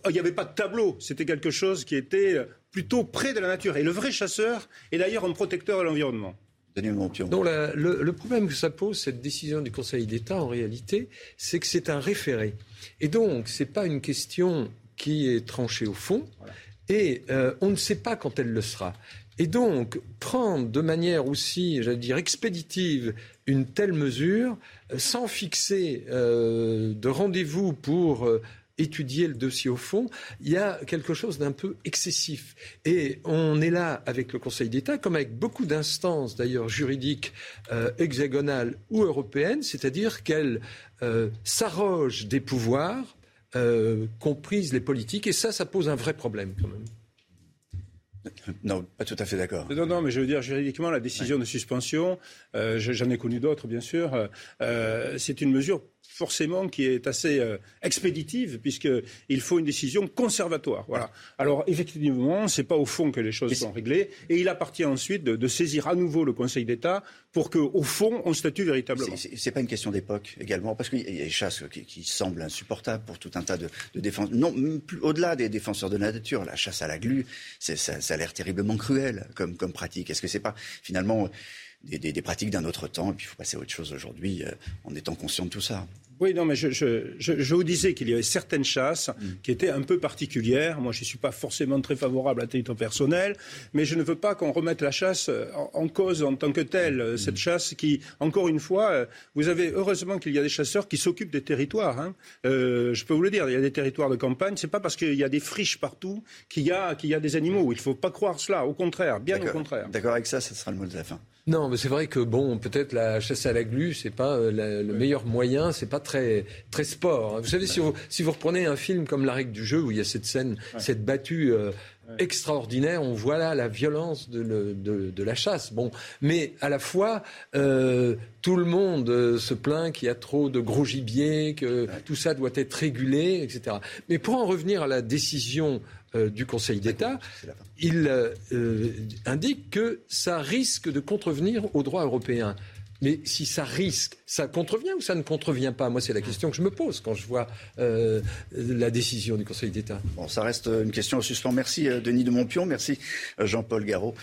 il n'y avait pas de tableau. C'était quelque chose qui était plutôt près de la nature. Et le vrai chasseur est d'ailleurs un protecteur de l'environnement. Non, le, problème que ça pose, cette décision du Conseil d'État, en réalité, c'est que c'est un référé. Et donc, ce n'est pas une question qui est tranchée au fond. Et euh, on ne sait pas quand elle le sera. Et donc, prendre de manière aussi, j'allais dire, expéditive une telle mesure, euh, sans fixer euh, de rendez-vous pour euh, étudier le dossier au fond, il y a quelque chose d'un peu excessif. Et on est là avec le Conseil d'État, comme avec beaucoup d'instances d'ailleurs juridiques hexagonales ou européennes, c'est-à-dire qu'elles s'arrogent des pouvoirs, comprises les politiques, et ça, ça pose un vrai problème quand même. Non, pas tout à fait d'accord. Non, non, mais je veux dire, juridiquement, la décision de suspension, euh, j'en ai connu d'autres, bien sûr, euh, c'est une mesure forcément qui est assez euh, expéditive, puisqu'il faut une décision conservatoire. Voilà. Alors, effectivement, ce n'est pas au fond que les choses sont réglées, et il appartient ensuite de, saisir à nouveau le Conseil d'État pour qu'au fond, on statue véritablement. Ce n'est pas une question d'époque également, parce qu'il y a des chasses qui, semblent insupportables pour tout un tas de, de défenseurs. Non, au-delà des défenseurs de la nature, la chasse à la glu, ça, ça, a l'air terriblement cruel comme, comme pratique. Est-ce que c'est pas finalement des, des, pratiques d'un autre temps, et puis il faut passer à autre chose aujourd'hui euh, en étant conscient de tout ça? Oui, non, mais je, je, je, vous disais qu'il y avait certaines chasses mm. qui étaient un peu particulières. Moi, je ne suis pas forcément très favorable à titre personnel, mais je ne veux pas qu'on remette la chasse en, cause en tant que telle. Mm. Cette chasse qui, encore une fois, euh, vous avez heureusement qu'il y a des chasseurs qui s'occupent des territoires. Hein. Euh, je peux vous le dire, il y a des territoires de campagne. C'est pas parce qu'il y a des friches partout qu'il y a, qu'il y a des animaux. Il ne faut pas croire cela. Au contraire, bien au contraire. D'accord avec ça, ce sera le mot de la fin. Non, mais c'est vrai que bon, peut-être la chasse à la glu, c'est pas euh, le meilleur moyen, c'est pas très très sport. Hein. Vous savez, si vous si vous reprenez un film comme La règle du jeu où il y a cette scène, cette battue. Euh, extraordinaire. On voit là la violence de, de, la chasse. Bon, mais à la fois, euh, tout le monde se plaint qu'il y a trop de gros gibier, que tout ça doit être régulé, etc. Mais pour en revenir à la décision euh, du Conseil d'État, il euh, indique que ça risque de contrevenir au droit européen. Mais si ça risque, ça contrevient ou ça ne contrevient pas? Moi, c'est la question que je me pose quand je vois euh, la décision du Conseil d'État. Bon, ça reste une question au suspens. Merci Denis de Montpion, merci Jean-Paul Garot.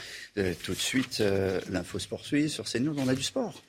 tout de suite, l'info sport suit sur CNews. On a du sport.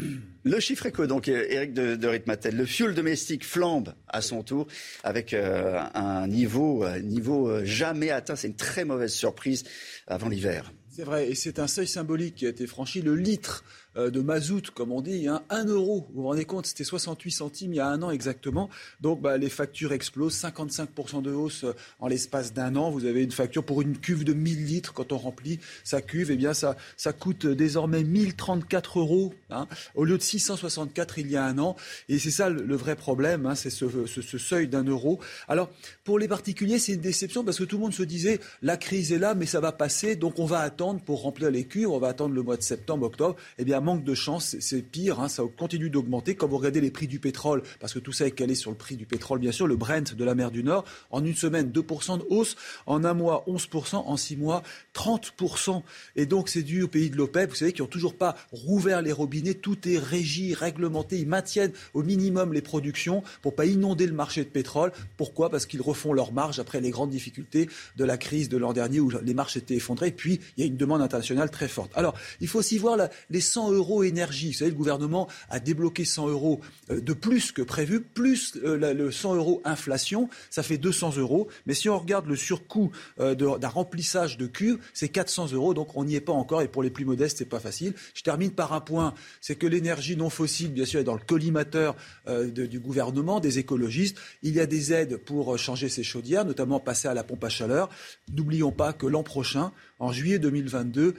Le chiffre éco, donc Eric de, de le fuel domestique flambe à son tour avec euh, un niveau, un niveau euh, jamais atteint. C'est une très mauvaise surprise avant l'hiver. C'est vrai, et c'est un seuil symbolique qui a été franchi. Le litre euh, de mazout, comme on dit, hein, 1 euro. Vous vous rendez compte, c'était 68 centimes il y a un an exactement. Donc bah, les factures explosent, 55% de hausse euh, en l'espace d'un an. Vous avez une facture pour une cuve de 1000 litres quand on remplit sa cuve. Eh bien, ça, ça coûte désormais 1034 euros hein, au lieu de 664 il y a un an. Et c'est ça le, vrai problème, hein, c'est ce, ce, seuil d'un euro. Alors, pour les particuliers, c'est une déception parce que tout le monde se disait la crise est là, mais ça va passer, donc on va attendre pour remplir les cuves, on va attendre le mois de septembre, octobre. Eh bien, manque de chance, c'est pire, hein, ça continue d'augmenter. Quand vous regardez les prix du pétrole, parce que tout ça est calé sur le prix du pétrole, bien sûr, le Brent de la mer du Nord, en une semaine, 2% de hausse, en un mois, 11%, en six mois, 30%. Et donc, c'est dû aux pays de l'OPEP, vous savez, qui n'ont toujours pas rouvert les robinets, tout est régi, réglementé, ils maintiennent au minimum les productions pour pas inonder le marché de pétrole. Pourquoi? Parce qu'ils refont leurs marges après les grandes difficultés de la crise de l'an dernier où les marges étaient effondrées. Puis, il y a une demande internationale très forte. Alors, il faut aussi voir les 100 euros énergie. Vous savez, le gouvernement a débloqué 100 euros euh, de plus que prévu, plus euh, le 100 euros inflation, ça fait 200 euros. Mais si on regarde le surcoût euh, d'un remplissage de cuve, c'est 400 euros. Donc on n'y est pas encore. Et pour les plus modestes, c'est pas facile. Je termine par un point, c'est que l'énergie non fossile, bien sûr, est dans le collimateur du gouvernement, des écologistes. Il y a des aides pour changer ces chaudières, notamment passer à la pompe à chaleur. N'oublions pas que l'an prochain, en juillet 2022,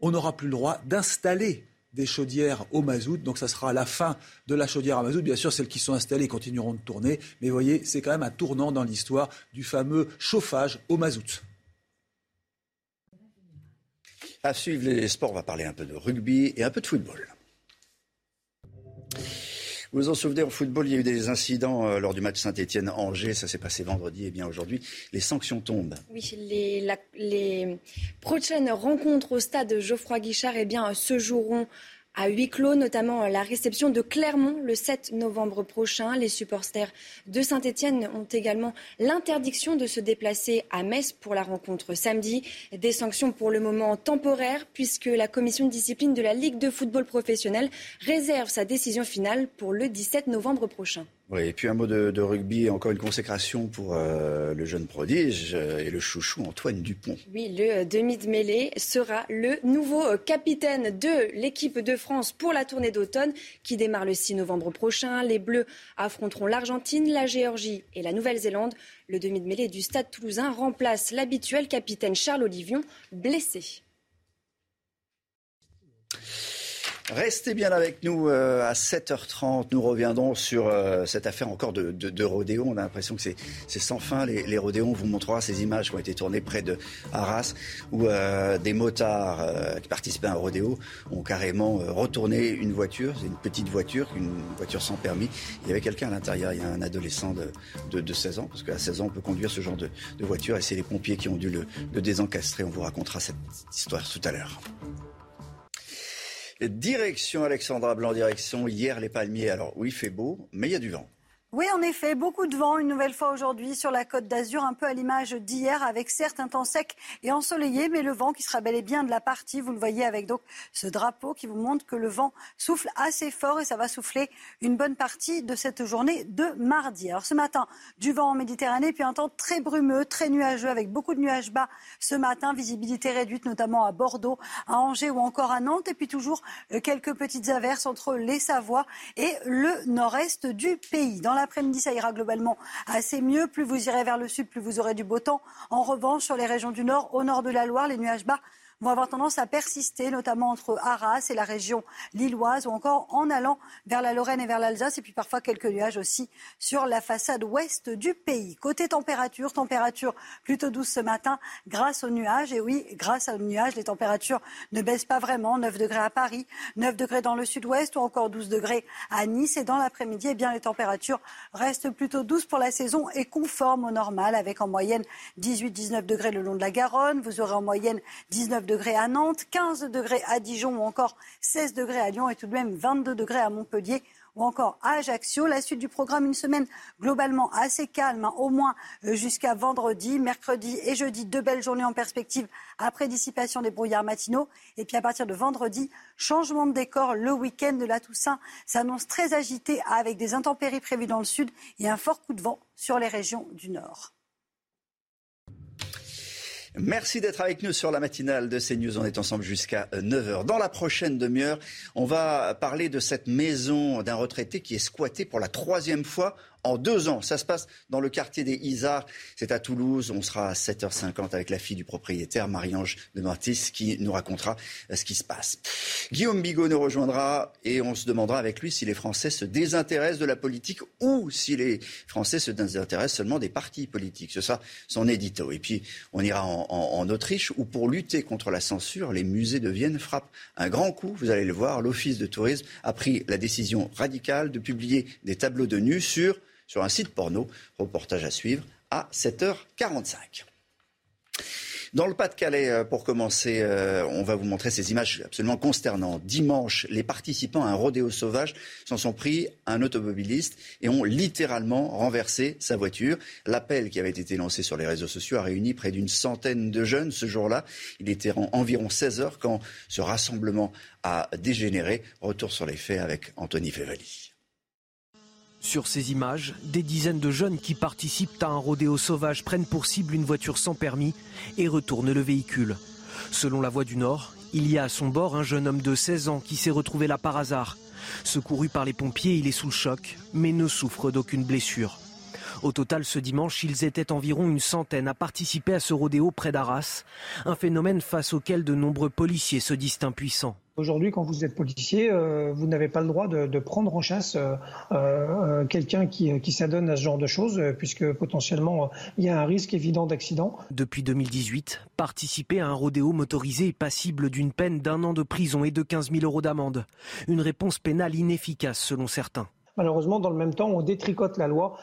on n'aura plus le droit d'installer des chaudières au mazout. Donc ça sera la fin de la chaudière à mazout. Bien sûr, celles qui sont installées continueront de tourner. Mais vous voyez, c'est quand même un tournant dans l'histoire du fameux chauffage au mazout. À suivre les sports, on va parler un peu de rugby et un peu de football. Vous vous en souvenez, en football, il y a eu des incidents euh, lors du match Saint-Etienne-Angers. Ça s'est passé vendredi. Et bien aujourd'hui, les sanctions tombent. Oui, les, prochaines rencontres au stade Geoffroy Guichard eh se joueront à huis clos, notamment la réception de Clermont le 7 novembre prochain. Les supporters de Saint-Etienne ont également l'interdiction de se déplacer à Metz pour la rencontre samedi. Des sanctions pour le moment temporaires puisque la commission de discipline de la Ligue de football professionnel réserve sa décision finale pour le 17 novembre prochain. Oui, et puis un mot de, rugby, encore une consécration pour euh, le jeune prodige euh, et le chouchou Antoine Dupont. Oui, le euh, demi de mêlée sera le nouveau capitaine de l'équipe de France pour la tournée d'automne qui démarre le 6 novembre prochain. Les Bleus affronteront l'Argentine, la Géorgie et la Nouvelle-Zélande. Le demi de mêlée du Stade toulousain remplace l'habituel capitaine Charles Olivion, blessé. Restez bien avec nous euh, à 7h30. Nous reviendrons sur euh, cette affaire encore de, de, rodéo. On a l'impression que c'est sans fin. Les, les, rodéos, on vous montrera ces images qui ont été tournées près de Arras, où euh, des motards qui participaient à un rodéo ont carrément retourné une voiture. C'est une petite voiture, une voiture sans permis. Il y avait quelqu'un à l'intérieur. Il y a un adolescent de, de, 16 ans, parce qu'à 16 ans, on peut conduire ce genre de, voiture. Et c'est les pompiers qui ont dû le, le désencastrer. On vous racontera cette histoire tout à l'heure. Direction Alexandra Blanc, direction hier les palmiers. Alors oui, il fait beau, mais il y a du vent. Oui, en effet, beaucoup de vent une nouvelle fois aujourd'hui sur la côte d'Azur, un peu à l'image d'hier, avec certes un temps sec et ensoleillé, mais le vent qui sera bel et bien de la partie. Vous le voyez avec donc ce drapeau qui vous montre que le vent souffle assez fort et ça va souffler une bonne partie de cette journée de mardi. Alors ce matin, du vent en Méditerranée, puis un temps très brumeux, très nuageux, avec beaucoup de nuages bas ce matin, visibilité réduite notamment à Bordeaux, à Angers ou encore à Nantes, et puis toujours euh, quelques petites averses entre les Savoies et le nord-est du pays. L'après-midi, ça ira globalement assez mieux. Plus vous irez vers le sud, plus vous aurez du beau temps. En revanche, sur les régions du nord, au nord de la Loire, les nuages bas vont avoir tendance à persister, notamment entre Arras et la région lilloise, ou encore en allant vers la Lorraine et vers l'Alsace, et puis parfois quelques nuages aussi sur la façade ouest du pays. Côté température, température plutôt douce ce matin grâce aux nuages. Et oui, grâce aux nuages, les températures ne baissent pas vraiment. 9 degrés à Paris, 9 degrés dans le sud-ouest ou encore 12 degrés à Nice. Et dans l'après-midi, eh bien, les températures restent plutôt douces pour la saison et conformes au normal, avec en moyenne 18-19 degrés le long de la Garonne. Vous aurez en moyenne 19 degrés à Nantes, 15 degrés à Dijon ou encore 16 degrés à Lyon et tout de même 22 degrés à Montpellier ou encore à Ajaccio. La suite du programme, une semaine globalement assez calme, hein, au moins euh, jusqu'à vendredi, mercredi et jeudi, deux belles journées en perspective après dissipation des brouillards matinaux. Et puis à partir de vendredi, changement de décor, le week-end de la Toussaint s'annonce très agité avec des intempéries prévues dans le sud et un fort coup de vent sur les régions du nord. Merci d'être avec nous sur la matinale de CNews. On est ensemble jusqu'à 9h. Dans la prochaine demi-heure, on va parler de cette maison d'un retraité qui est squattée pour la troisième fois en deux ans. Ça se passe dans le quartier des Isards. C'est à Toulouse. On sera à 7h50 avec la fille du propriétaire, Marie-Ange de Martis, qui nous racontera ce qui se passe. Guillaume Bigot nous rejoindra et on se demandera avec lui si les Français se désintéressent de la politique ou si les Français se désintéressent seulement des partis politiques. C'est ça son édito. Et puis, on ira en, en Autriche où, pour lutter contre la censure, les musées de Vienne frappent un grand coup. Vous allez le voir, l'Office de tourisme a pris la décision radicale de publier des tableaux de nus sur sur un site porno. Reportage à suivre à 7h45. Dans le Pas-de-Calais, euh, pour commencer, euh, on va vous montrer ces images absolument consternantes. Dimanche, les participants à un rodéo sauvage s'en sont pris à un automobiliste et ont littéralement renversé sa voiture. L'appel qui avait été lancé sur les réseaux sociaux a réuni près d'une centaine de jeunes ce jour-là. Il était environ 16 heures quand ce rassemblement a dégénéré. Retour sur les faits avec Anthony Fevali. Sur ces images, des dizaines de jeunes qui participent à un rodéo sauvage prennent pour cible une voiture sans permis et retournent le véhicule. Selon la Voix du Nord, il y a à son bord un jeune homme de 16 ans qui s'est retrouvé là par hasard. Secouru par les pompiers, il est sous le choc, mais ne souffre d'aucune blessure. Au total, ce dimanche, ils étaient environ une centaine à participer à ce rodéo près d'Arras, un phénomène face auquel de nombreux policiers se disent impuissants. Aujourd'hui, quand vous êtes policier, euh, vous n'avez pas le droit de, prendre en chasse euh, euh, quelqu'un qui, qui s'adonne à ce genre de choses, puisque potentiellement il y a un risque évident d'accident. Depuis 2018, participer à un rodéo motorisé est passible d'une peine d'un an de prison et de 15 000 euros d'amende. Une réponse pénale inefficace selon certains. Malheureusement, dans le même temps, on détricote la loi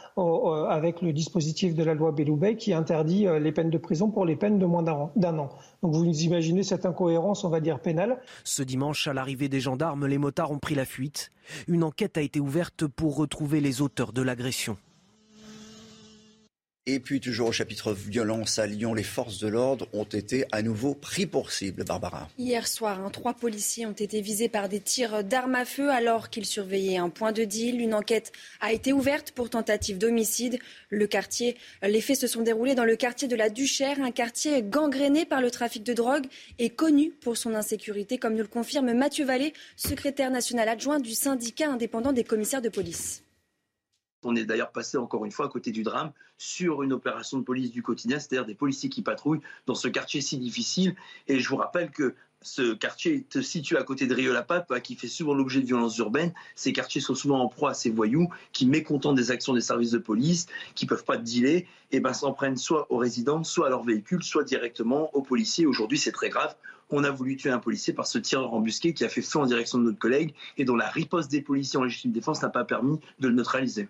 avec le dispositif de la loi Belloubet qui interdit les peines de prison pour les peines de moins d'un an. Donc vous imaginez cette incohérence, on va dire, pénale. Ce dimanche, à l'arrivée des gendarmes, les motards ont pris la fuite. Une enquête a été ouverte pour retrouver les auteurs de l'agression. Et puis toujours au chapitre violence à Lyon, les forces de l'ordre ont été à nouveau pris pour cible. Barbara. Hier soir, hein, trois policiers ont été visés par des tirs d'armes à feu alors qu'ils surveillaient un point de deal. Une enquête a été ouverte pour tentative d'homicide. Le quartier, les faits se sont déroulés dans le quartier de la Duchère, un quartier gangréné par le trafic de drogue et connu pour son insécurité, comme nous le confirme Mathieu Vallée, secrétaire national adjoint du syndicat indépendant des commissaires de police. On est d'ailleurs passé encore une fois à côté du drame sur une opération de police du quotidien, c'est-à-dire des policiers qui patrouillent dans ce quartier si difficile. Et je vous rappelle que ce quartier est situé à côté de Rieux-la-Pape, qui fait souvent l'objet de violences urbaines. Ces quartiers sont souvent en proie à ces voyous qui, mécontents des actions des services de police, qui ne peuvent pas dealer, et ben s'en prennent soit aux résidents, soit à leurs véhicules, soit directement aux policiers. Aujourd'hui, c'est très grave. On a voulu tuer un policier par ce tireur embusqué qui a fait feu en direction de notre collègue et dont la riposte des policiers en légitime défense n'a pas permis de le neutraliser.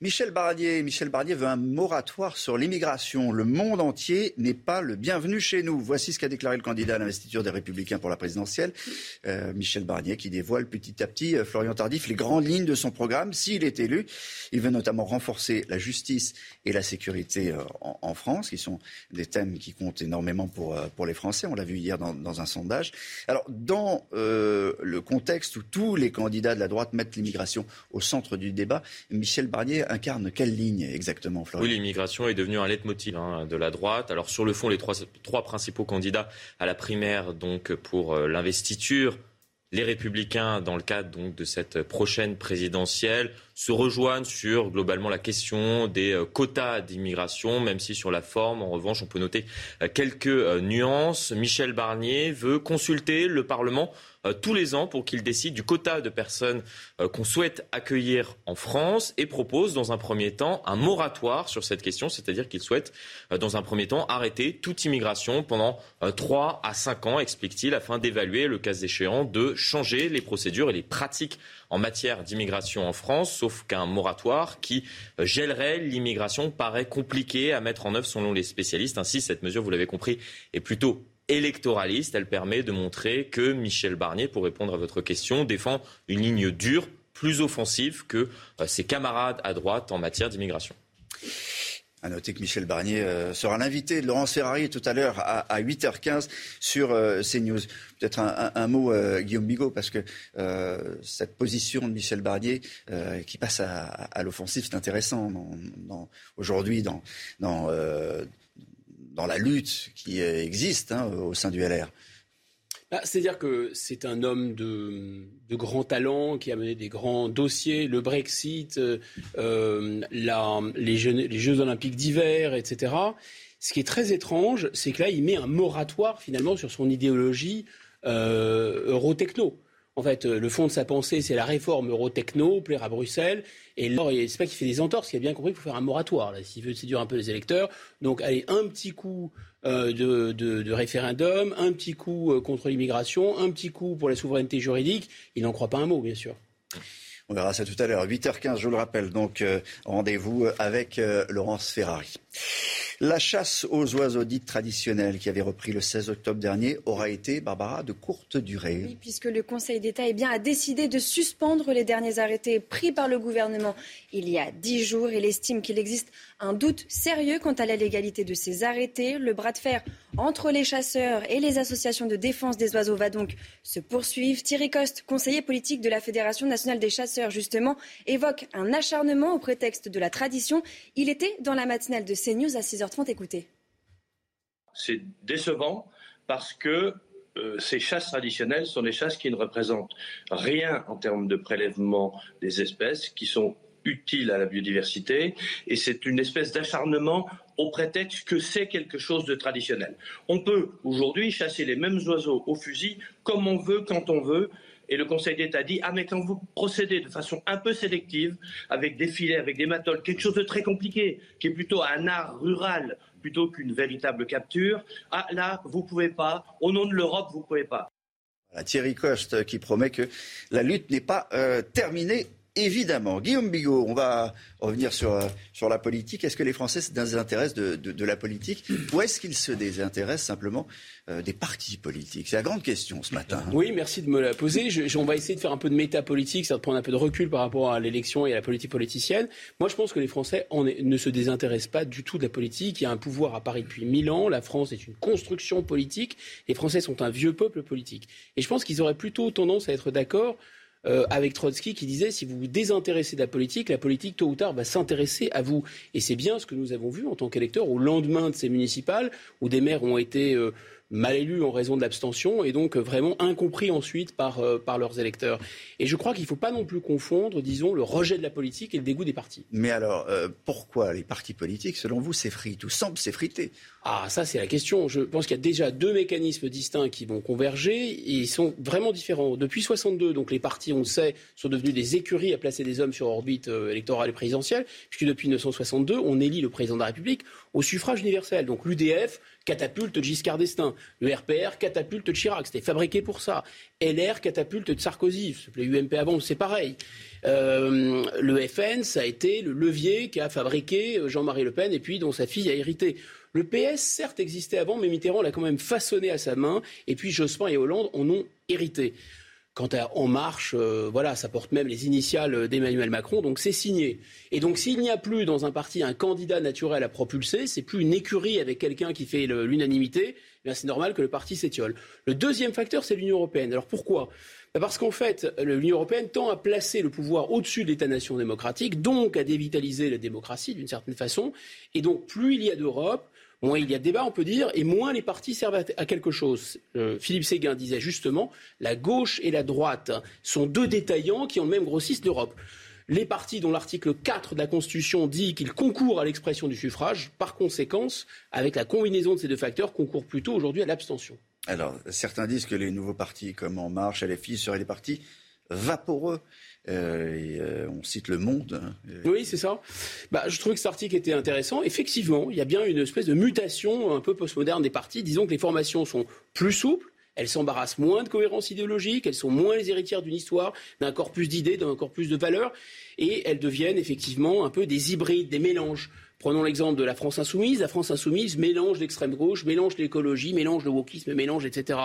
Michel Barnier, Michel Barnier veut un moratoire sur l'immigration. Le monde entier n'est pas le bienvenu chez nous. Voici ce qu'a déclaré le candidat à l'investiture des Républicains pour la présidentielle, euh, Michel Barnier, qui dévoile petit à petit, euh, Florian Tardif, les grandes lignes de son programme. S'il est élu, il veut notamment renforcer la justice et la sécurité euh, en, France, qui sont des thèmes qui comptent énormément pour, les Français. On l'a vu hier dans, dans, un sondage. Alors, dans le contexte où tous les candidats de la droite mettent l'immigration au centre du débat, Michel Barnier incarne quelle ligne exactement, Florian? Oui, l'immigration est devenue un leitmotiv hein, de la droite. Alors sur le fond, les trois, principaux candidats à la primaire donc pour euh, l'investiture, les républicains, dans le cadre de cette prochaine présidentielle, se rejoignent sur globalement la question des euh, quotas d'immigration, même si sur la forme, en revanche, on peut noter euh, quelques nuances. Michel Barnier veut consulter le Parlement euh, tous les ans pour qu'il décide du quota de personnes euh, qu'on souhaite accueillir en France et propose dans un premier temps un moratoire sur cette question, c'est-à-dire qu'il souhaite euh, dans un premier temps arrêter toute immigration pendant 3 à 5 ans, explique-t-il, afin d'évaluer le cas échéant de changer les procédures et les pratiques en matière d'immigration en France, sauf qu'un moratoire qui gèlerait l'immigration paraît compliqué à mettre en œuvre selon les spécialistes. Ainsi, cette mesure, vous l'avez compris, est plutôt électoraliste. Elle permet de montrer que Michel Barnier, pour répondre à votre question, défend une ligne dure, plus offensive que euh, ses camarades à droite en matière d'immigration. À noter que Michel Barnier euh, sera l'invité de Laurence Ferrari tout à l'heure à, 8h15 sur euh, CNews. Peut-être un, mot, Guillaume Bigot, parce que cette position de Michel Barnier qui passe à, l'offensive, c'est intéressant aujourd'hui dans, dans dans la lutte qui existe hein, au sein du LR bah, C'est-à-dire que c'est un homme de, grand talent qui a mené des grands dossiers, le Brexit, euh, euh, les, Jeux, olympiques d'hiver, etc. Ce qui est très étrange, c'est que là, il met un moratoire finalement sur son idéologie euh, eurotechno. En fait, le fond de sa pensée, c'est la réforme eurotechno, plaire à Bruxelles. Et là, c'est pas qu'il fait des entorses, il a bien compris qu'il faut faire un moratoire, s'il veut séduire un peu les électeurs. Donc, allez, un petit coup euh, de, référendum, un petit coup euh, contre l'immigration, un petit coup pour la souveraineté juridique. Il n'en croit pas un mot, bien sûr. On verra ça tout à l'heure. 8h15, je le rappelle. Donc, euh, rendez-vous avec Laurence Ferrari. La chasse aux oiseaux dites traditionnelles qui avait repris le 16 octobre dernier aura été, Barbara, de courte durée. Oui, puisque le Conseil d'État eh bien, a décidé de suspendre les derniers arrêtés pris par le gouvernement il y a dix jours. Il estime qu'il existe un doute sérieux quant à la légalité de ces arrêtés. Le bras de fer entre les chasseurs et les associations de défense des oiseaux va donc se poursuivre. Thierry Coste, conseiller politique de la Fédération nationale des chasseurs, justement, évoque un acharnement au prétexte de la tradition. Il était dans la matinale de CNews à 6h30. Écoutez. C'est décevant parce que euh, ces chasses traditionnelles sont des chasses qui ne représentent rien en termes de prélèvement des espèces, qui sont utiles à la biodiversité, et c'est une espèce d'acharnement au prétexte que c'est quelque chose de traditionnel. On peut aujourd'hui chasser les mêmes oiseaux au fusil comme on veut, quand on veut, et le Conseil d'État dit Ah, mais quand vous procédez de façon un peu sélective, avec des filets, avec des matoles, quelque chose de très compliqué, qui est plutôt un art rural plutôt qu'une véritable capture, ah, là, vous ne pouvez pas. Au nom de l'Europe, vous ne pouvez pas. Thierry Coste qui promet que la lutte n'est pas euh, terminée évidemment. Guillaume Bigot, on va revenir sur, euh, sur la politique. Est-ce que les Français se désintéressent de, de, la politique ou est-ce qu'ils se désintéressent simplement euh, des partis politiques? C'est la grande question ce matin. Oui, merci de me la poser. on va essayer de faire un peu de métapolitique, ça de prendre un peu de recul par rapport à l'élection et à la politique politicienne. Moi, je pense que les Français ne se désintéressent pas du tout de la politique. Il y a un pouvoir à Paris depuis mille ans. La France est une construction politique. Les Français sont un vieux peuple politique. Et je pense qu'ils auraient plutôt tendance à être d'accord euh, avec Trotsky qui disait si vous vous désintéressez de la politique, la politique tôt ou tard va s'intéresser à vous. Et c'est bien ce que nous avons vu en tant qu'électeurs au lendemain de ces municipales où des maires ont été euh, mal élus en raison de l'abstention et donc vraiment incompris ensuite par, euh, par leurs électeurs. Et je crois qu'il ne faut pas non plus confondre, disons, le rejet de la politique et le dégoût des partis. Mais alors, euh, pourquoi les partis politiques, selon vous, s'effritent ou semblent s'effriter? Ah, ça c'est la question. Je pense qu'il y a déjà deux mécanismes distincts qui vont converger et ils sont vraiment différents. Depuis 62, donc les partis, on le sait, sont devenus des écuries à placer des hommes sur orbite euh, électorale et présidentielle, puisque depuis 1962, on élit le président de la République au suffrage universel. Donc l'UDF catapulte Giscard d'Estaing. Le RPR catapulte Chirac. C'était fabriqué pour ça. LR catapulte de Sarkozy. Le UMP avant, c'est pareil. Euh, le FN, ça a été le levier qui a fabriqué Jean-Marie Le Pen et puis dont sa fille a hérité. Le PS, certes, existait avant, mais Mitterrand l'a quand même façonné à sa main. Et puis Jospin et Hollande en ont hérité. Quant à En Marche, euh, voilà, ça porte même les initiales d'Emmanuel Macron, donc c'est signé. Et donc s'il n'y a plus dans un parti un candidat naturel à propulser, c'est plus une écurie avec quelqu'un qui fait l'unanimité, eh c'est normal que le parti s'étiole. Le deuxième facteur, c'est l'Union européenne. Alors pourquoi? Bah, parce qu'en fait, l'Union européenne tend à placer le pouvoir au-dessus de l'État-nation démocratique, donc à dévitaliser la démocratie d'une certaine façon. Et donc, plus il y a d'Europe, moins il y a débat, on peut dire, et moins les partis servent à, quelque chose. Euh, Philippe Séguin disait justement, la gauche et la droite sont deux détaillants qui ont le même grossiste d'Europe. Les partis dont l'article 4 de la Constitution dit qu'ils concourent à l'expression du suffrage, par conséquence, avec la combinaison de ces deux facteurs, concourent plutôt aujourd'hui à l'abstention. Alors, certains disent que les nouveaux partis comme En Marche, LFI seraient des partis vaporeux. Euh, euh, on cite Le Monde. Hein. Oui, c'est ça. Bah, je trouvais que cet article était intéressant. Effectivement, il y a bien une espèce de mutation un peu postmoderne des partis. Disons que les formations sont plus souples. Elles s'embarrassent moins de cohérence idéologique, elles sont moins les héritières d'une histoire, d'un corpus d'idées, d'un corpus de valeurs, et elles deviennent effectivement un peu des hybrides, des mélanges. Prenons l'exemple de la France insoumise. La France insoumise mélange l'extrême gauche, mélange l'écologie, mélange le wokisme, mélange, etc.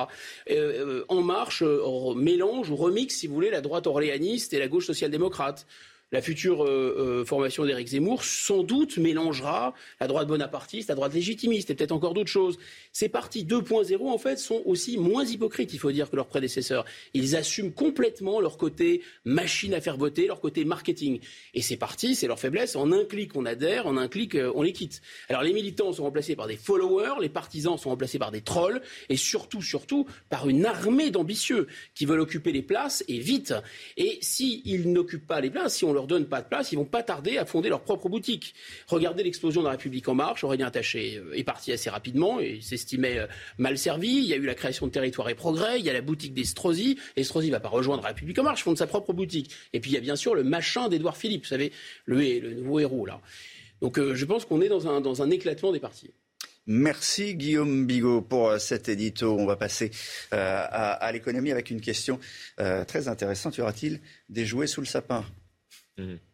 Euh, euh, en marche euh, mélange ou remixe, si vous voulez, la droite orléaniste et la gauche social-démocrate la future euh, euh, formation d'Éric Zemmour sans doute mélangera la droite bonapartiste, la droite légitimiste et peut-être encore d'autres choses. Ces partis 2.0, en fait, sont aussi moins hypocrites, il faut dire, que leurs prédécesseurs. Ils assument complètement leur côté machine à faire voter, leur côté marketing. Et ces partis, c'est leur faiblesse. En un clic, on adhère, en un clic, euh, on les quitte. Alors les militants sont remplacés par des followers, les partisans sont remplacés par des trolls, et surtout, surtout, par une armée d'ambitieux qui veulent occuper les places, et vite. Et s'ils n'occupent pas les places, si on leur leur donne pas de place, ils vont pas tarder à fonder leur propre boutique. Regardez l'explosion de la République en marche. Aurélien Taché euh, est parti assez rapidement et s'estimait euh, mal servi. Il y a eu la création de Territoire et Progrès. Il y a la boutique d'Estrosi. Estrosi va pas rejoindre la République en marche, fonde sa propre boutique. Et puis il y a bien sûr le machin d'Édouard Philippe, vous savez, le, nouveau héros là. Donc euh, je pense qu'on est dans un, dans un éclatement des partis. Merci Guillaume Bigot pour cet édito. On va passer à, l'économie avec une question très intéressante. Y aura-t-il des jouets sous le sapin? Mm-hmm.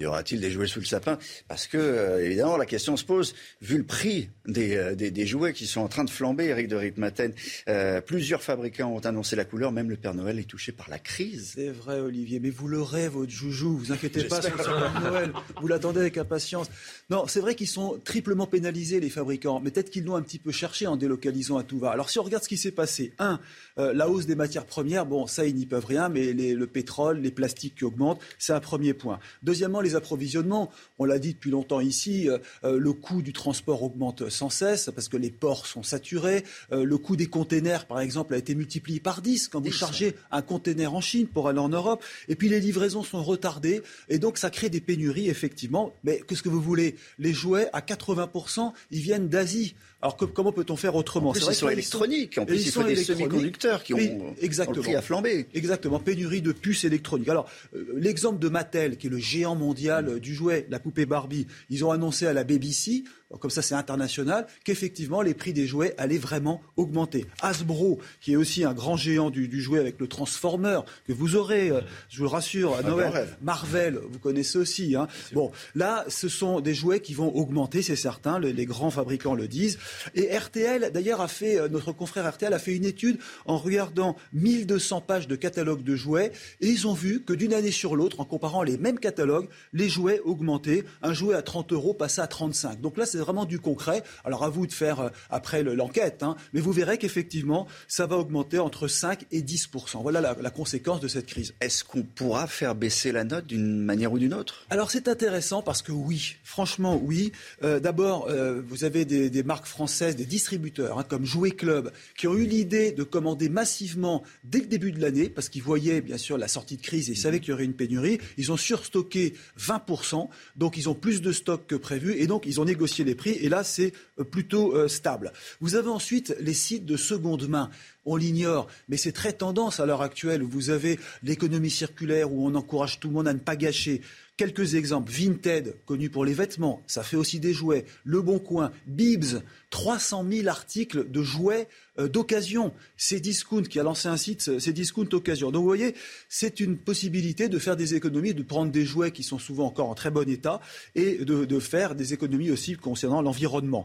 Y aura-t-il des jouets sous le sapin? Parce que, euh, évidemment, la question se pose, vu le prix des, euh, des, jouets qui sont en train de flamber, Eric de Ritmaten. Euh, plusieurs fabricants ont annoncé la couleur, même le Père Noël est touché par la crise. C'est vrai, Olivier, mais vous l'aurez, votre joujou, vous inquiétez pas sur le Père Noël, vous l'attendez avec impatience. Non, c'est vrai qu'ils sont triplement pénalisés, les fabricants, mais peut-être qu'ils l'ont un petit peu cherché en délocalisant à tout va. Alors, si on regarde ce qui s'est passé, un, la hausse des matières premières, bon, ça, ils n'y peuvent rien, mais le pétrole, les plastiques qui augmentent, c'est un premier point. Deuxièmement, les les approvisionnements. On l'a dit depuis longtemps ici, euh, euh, le coût du transport augmente sans cesse parce que les ports sont saturés. Euh, le coût des containers, par exemple, a été multiplié par 10 quand vous chargez un container en Chine pour aller en Europe. Et puis les livraisons sont retardées et donc ça crée des pénuries, effectivement. Mais qu'est-ce que vous voulez? Les jouets, à 80%, ils viennent d'Asie. Alors comment peut-on faire autrement? C'est vrai sont électroniques. En plus, il faut des semi-conducteurs qui ont, exactement, ont flambé. Exactement, pénurie de puces électroniques. Alors l'exemple de Mattel, qui est le géant mondial mondial du jouet, la poupée Barbie. Ils ont annoncé à la BBC comme ça c'est international, qu'effectivement les prix des jouets allaient vraiment augmenter. Hasbro, qui est aussi un grand géant du, jouet avec le Transformer, que vous aurez, euh, je vous le rassure, à Noël. Marvel. vous connaissez aussi. Hein. Bon, là, ce sont des jouets qui vont augmenter, c'est certain, les, grands fabricants le disent. Et RTL, d'ailleurs, a fait, euh, notre confrère RTL a fait une étude en regardant 1200 pages de catalogue de jouets, et ils ont vu que d'une année sur l'autre, en comparant les mêmes catalogues, les jouets augmentaient. Un jouet à 30 euros passait à 35. Donc là, c'est vraiment du concret. Alors à vous de faire euh, après l'enquête, hein, mais vous verrez qu'effectivement, ça va augmenter entre 5 et 10 Voilà la, conséquence de cette crise. Est-ce qu'on pourra faire baisser la note d'une manière ou d'une autre? Alors c'est intéressant parce que oui, franchement oui. Euh, d'abord, euh, vous avez des, marques françaises, des distributeurs hein, comme Jouet Club, qui ont eu l'idée de commander massivement dès le début de l'année, parce qu'ils voyaient bien sûr la sortie de crise et ils savaient qu'il y aurait une pénurie. Ils ont surstocké 20% donc ils ont plus de stock que prévu et donc ils ont négocié les prix et là, c'est euh, plutôt euh, stable. Vous avez ensuite les sites de seconde main. On l'ignore, mais c'est très tendance à l'heure actuelle où vous avez l'économie circulaire, où on encourage tout le monde à ne pas gâcher. Quelques exemples. Vinted, connu pour les vêtements, ça fait aussi des jouets. Le Bon Coin, Bibs, 300 000 articles de jouets euh, d'occasion. C'est Discount qui a lancé un site, euh, c'est Discount Occasion. Donc vous voyez, c'est une possibilité de faire des économies, de prendre des jouets qui sont souvent encore en très bon état et de, faire des économies aussi concernant l'environnement.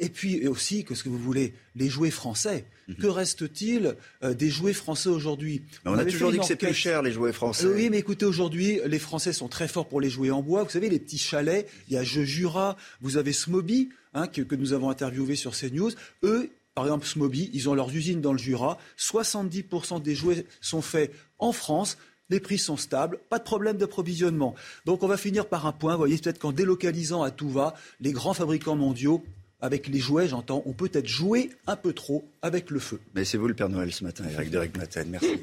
Et puis aussi, qu'est-ce que vous voulez Les jouets français. Mhm. Que reste-t-il euh, des jouets français aujourd'hui? On, a toujours dit que c'est plus cher les jouets français. oui, mais écoutez, aujourd'hui, les Français sont très forts pour les jouets en bois. Vous savez, les petits chalets, il y a Jeux Jura, vous avez Smoby, hein, que, que, nous avons interviewé sur CNews. Eux, par exemple, Smoby, ils ont leurs usines dans le Jura. 70% des jouets sont faits en France les prix sont stables, pas de problème d'approvisionnement. Donc on va finir par un point, vous voyez, peut-être qu'en délocalisant à tout va, les grands fabricants mondiaux avec les jouets, j'entends, on peut être joué un peu trop avec le feu. Mais c'est vous le Père Noël ce matin, Eric Derek Maten. Merci.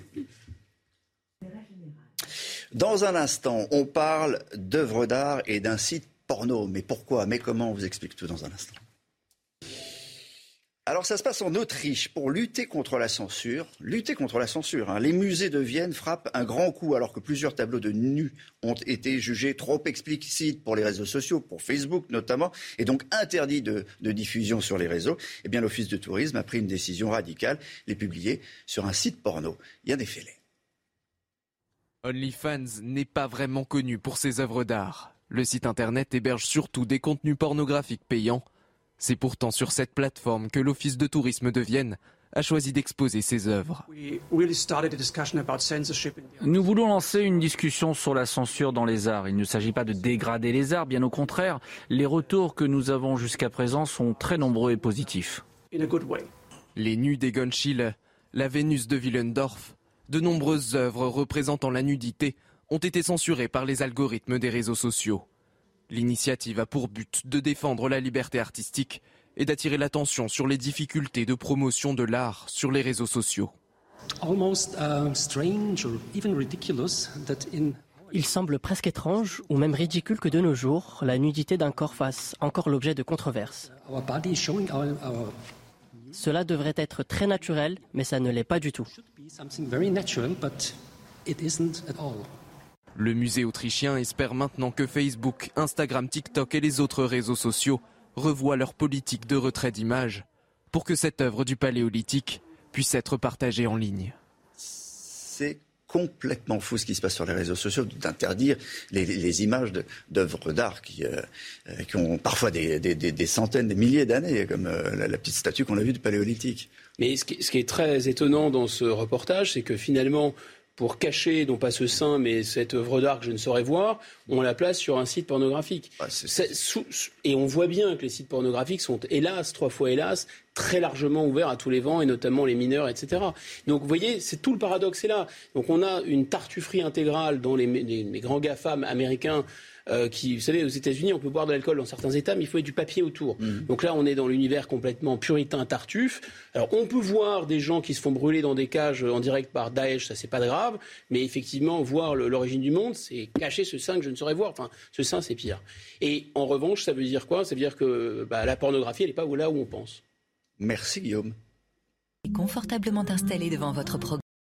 Dans un instant, on parle d'œuvres d'art et d'un site porno. Mais pourquoi? Mais comment? On vous explique tout dans un instant. Alors ça se passe en Autriche pour lutter contre la censure. Lutter contre la censure. Hein. Les musées de Vienne frappent un grand coup alors que plusieurs tableaux de nus ont été jugés trop explicites pour les réseaux sociaux, pour Facebook notamment, et donc interdits de, diffusion sur les réseaux. Eh bien l'Office de tourisme a pris une décision radicale, les publier sur un site porno. Il y a des fêlés. OnlyFans n'est pas vraiment connu pour ses œuvres d'art. Le site internet héberge surtout des contenus pornographiques payants c'est pourtant sur cette plateforme que l'Office de tourisme de Vienne a choisi d'exposer ses œuvres. Nous voulons lancer une discussion sur la censure dans les arts. Il ne s'agit pas de dégrader les arts, bien au contraire. Les retours que nous avons jusqu'à présent sont très nombreux et positifs. Les nus d'Egon la Vénus de Willendorf, de nombreuses œuvres représentant la nudité ont été censurées par les algorithmes des réseaux sociaux. L'initiative a pour but de défendre la liberté artistique et d'attirer l'attention sur les difficultés de promotion de l'art sur les réseaux sociaux. Uh, Il semble presque étrange ou même ridicule que de nos jours, la nudité d'un corps fasse encore l'objet de controverses. Cela devrait être très naturel, mais ça ne l'est pas du tout. Le musée autrichien espère maintenant que Facebook, Instagram, TikTok et les autres réseaux sociaux revoient leur politique de retrait d'images pour que cette œuvre du paléolithique puisse être partagée en ligne. C'est complètement fou ce qui se passe sur les réseaux sociaux, d'interdire les, images d'œuvres d'art qui, euh, qui, ont parfois des, centaines, des milliers d'années, comme euh, la, petite statue qu'on a vue du Paléolithique. Mais ce qui, ce qui, est très étonnant dans ce reportage, c'est que finalement, pour cacher non pas ce sein mais cette œuvre d'art que je ne saurais voir, on la place sur un site pornographique. et on voit bien que les sites pornographiques sont, hélas, trois fois hélas, très largement ouverts à tous les vents et notamment les mineurs, etc. Donc vous voyez, c'est tout le paradoxe est là. Donc on a une tartufferie intégrale dans les, les grands GAFAM américains euh, qui, vous savez, aux États-Unis, on peut boire de l'alcool dans certains États, mais il faut mettre du papier autour. Mm. Donc là, on est dans l'univers complètement puritain, tartuffe. Alors, on peut voir des gens qui se font brûler dans des cages en direct par Daesh, ça c'est pas grave, mais effectivement, voir l'origine du monde, c'est cacher ce sein que je ne saurais voir. Enfin, ce sein, c'est pire. Et en revanche, ça veut dire quoi? Ça veut dire que bah, la pornographie, elle n'est pas là où on pense. Merci Guillaume. Confortablement installé devant votre programme.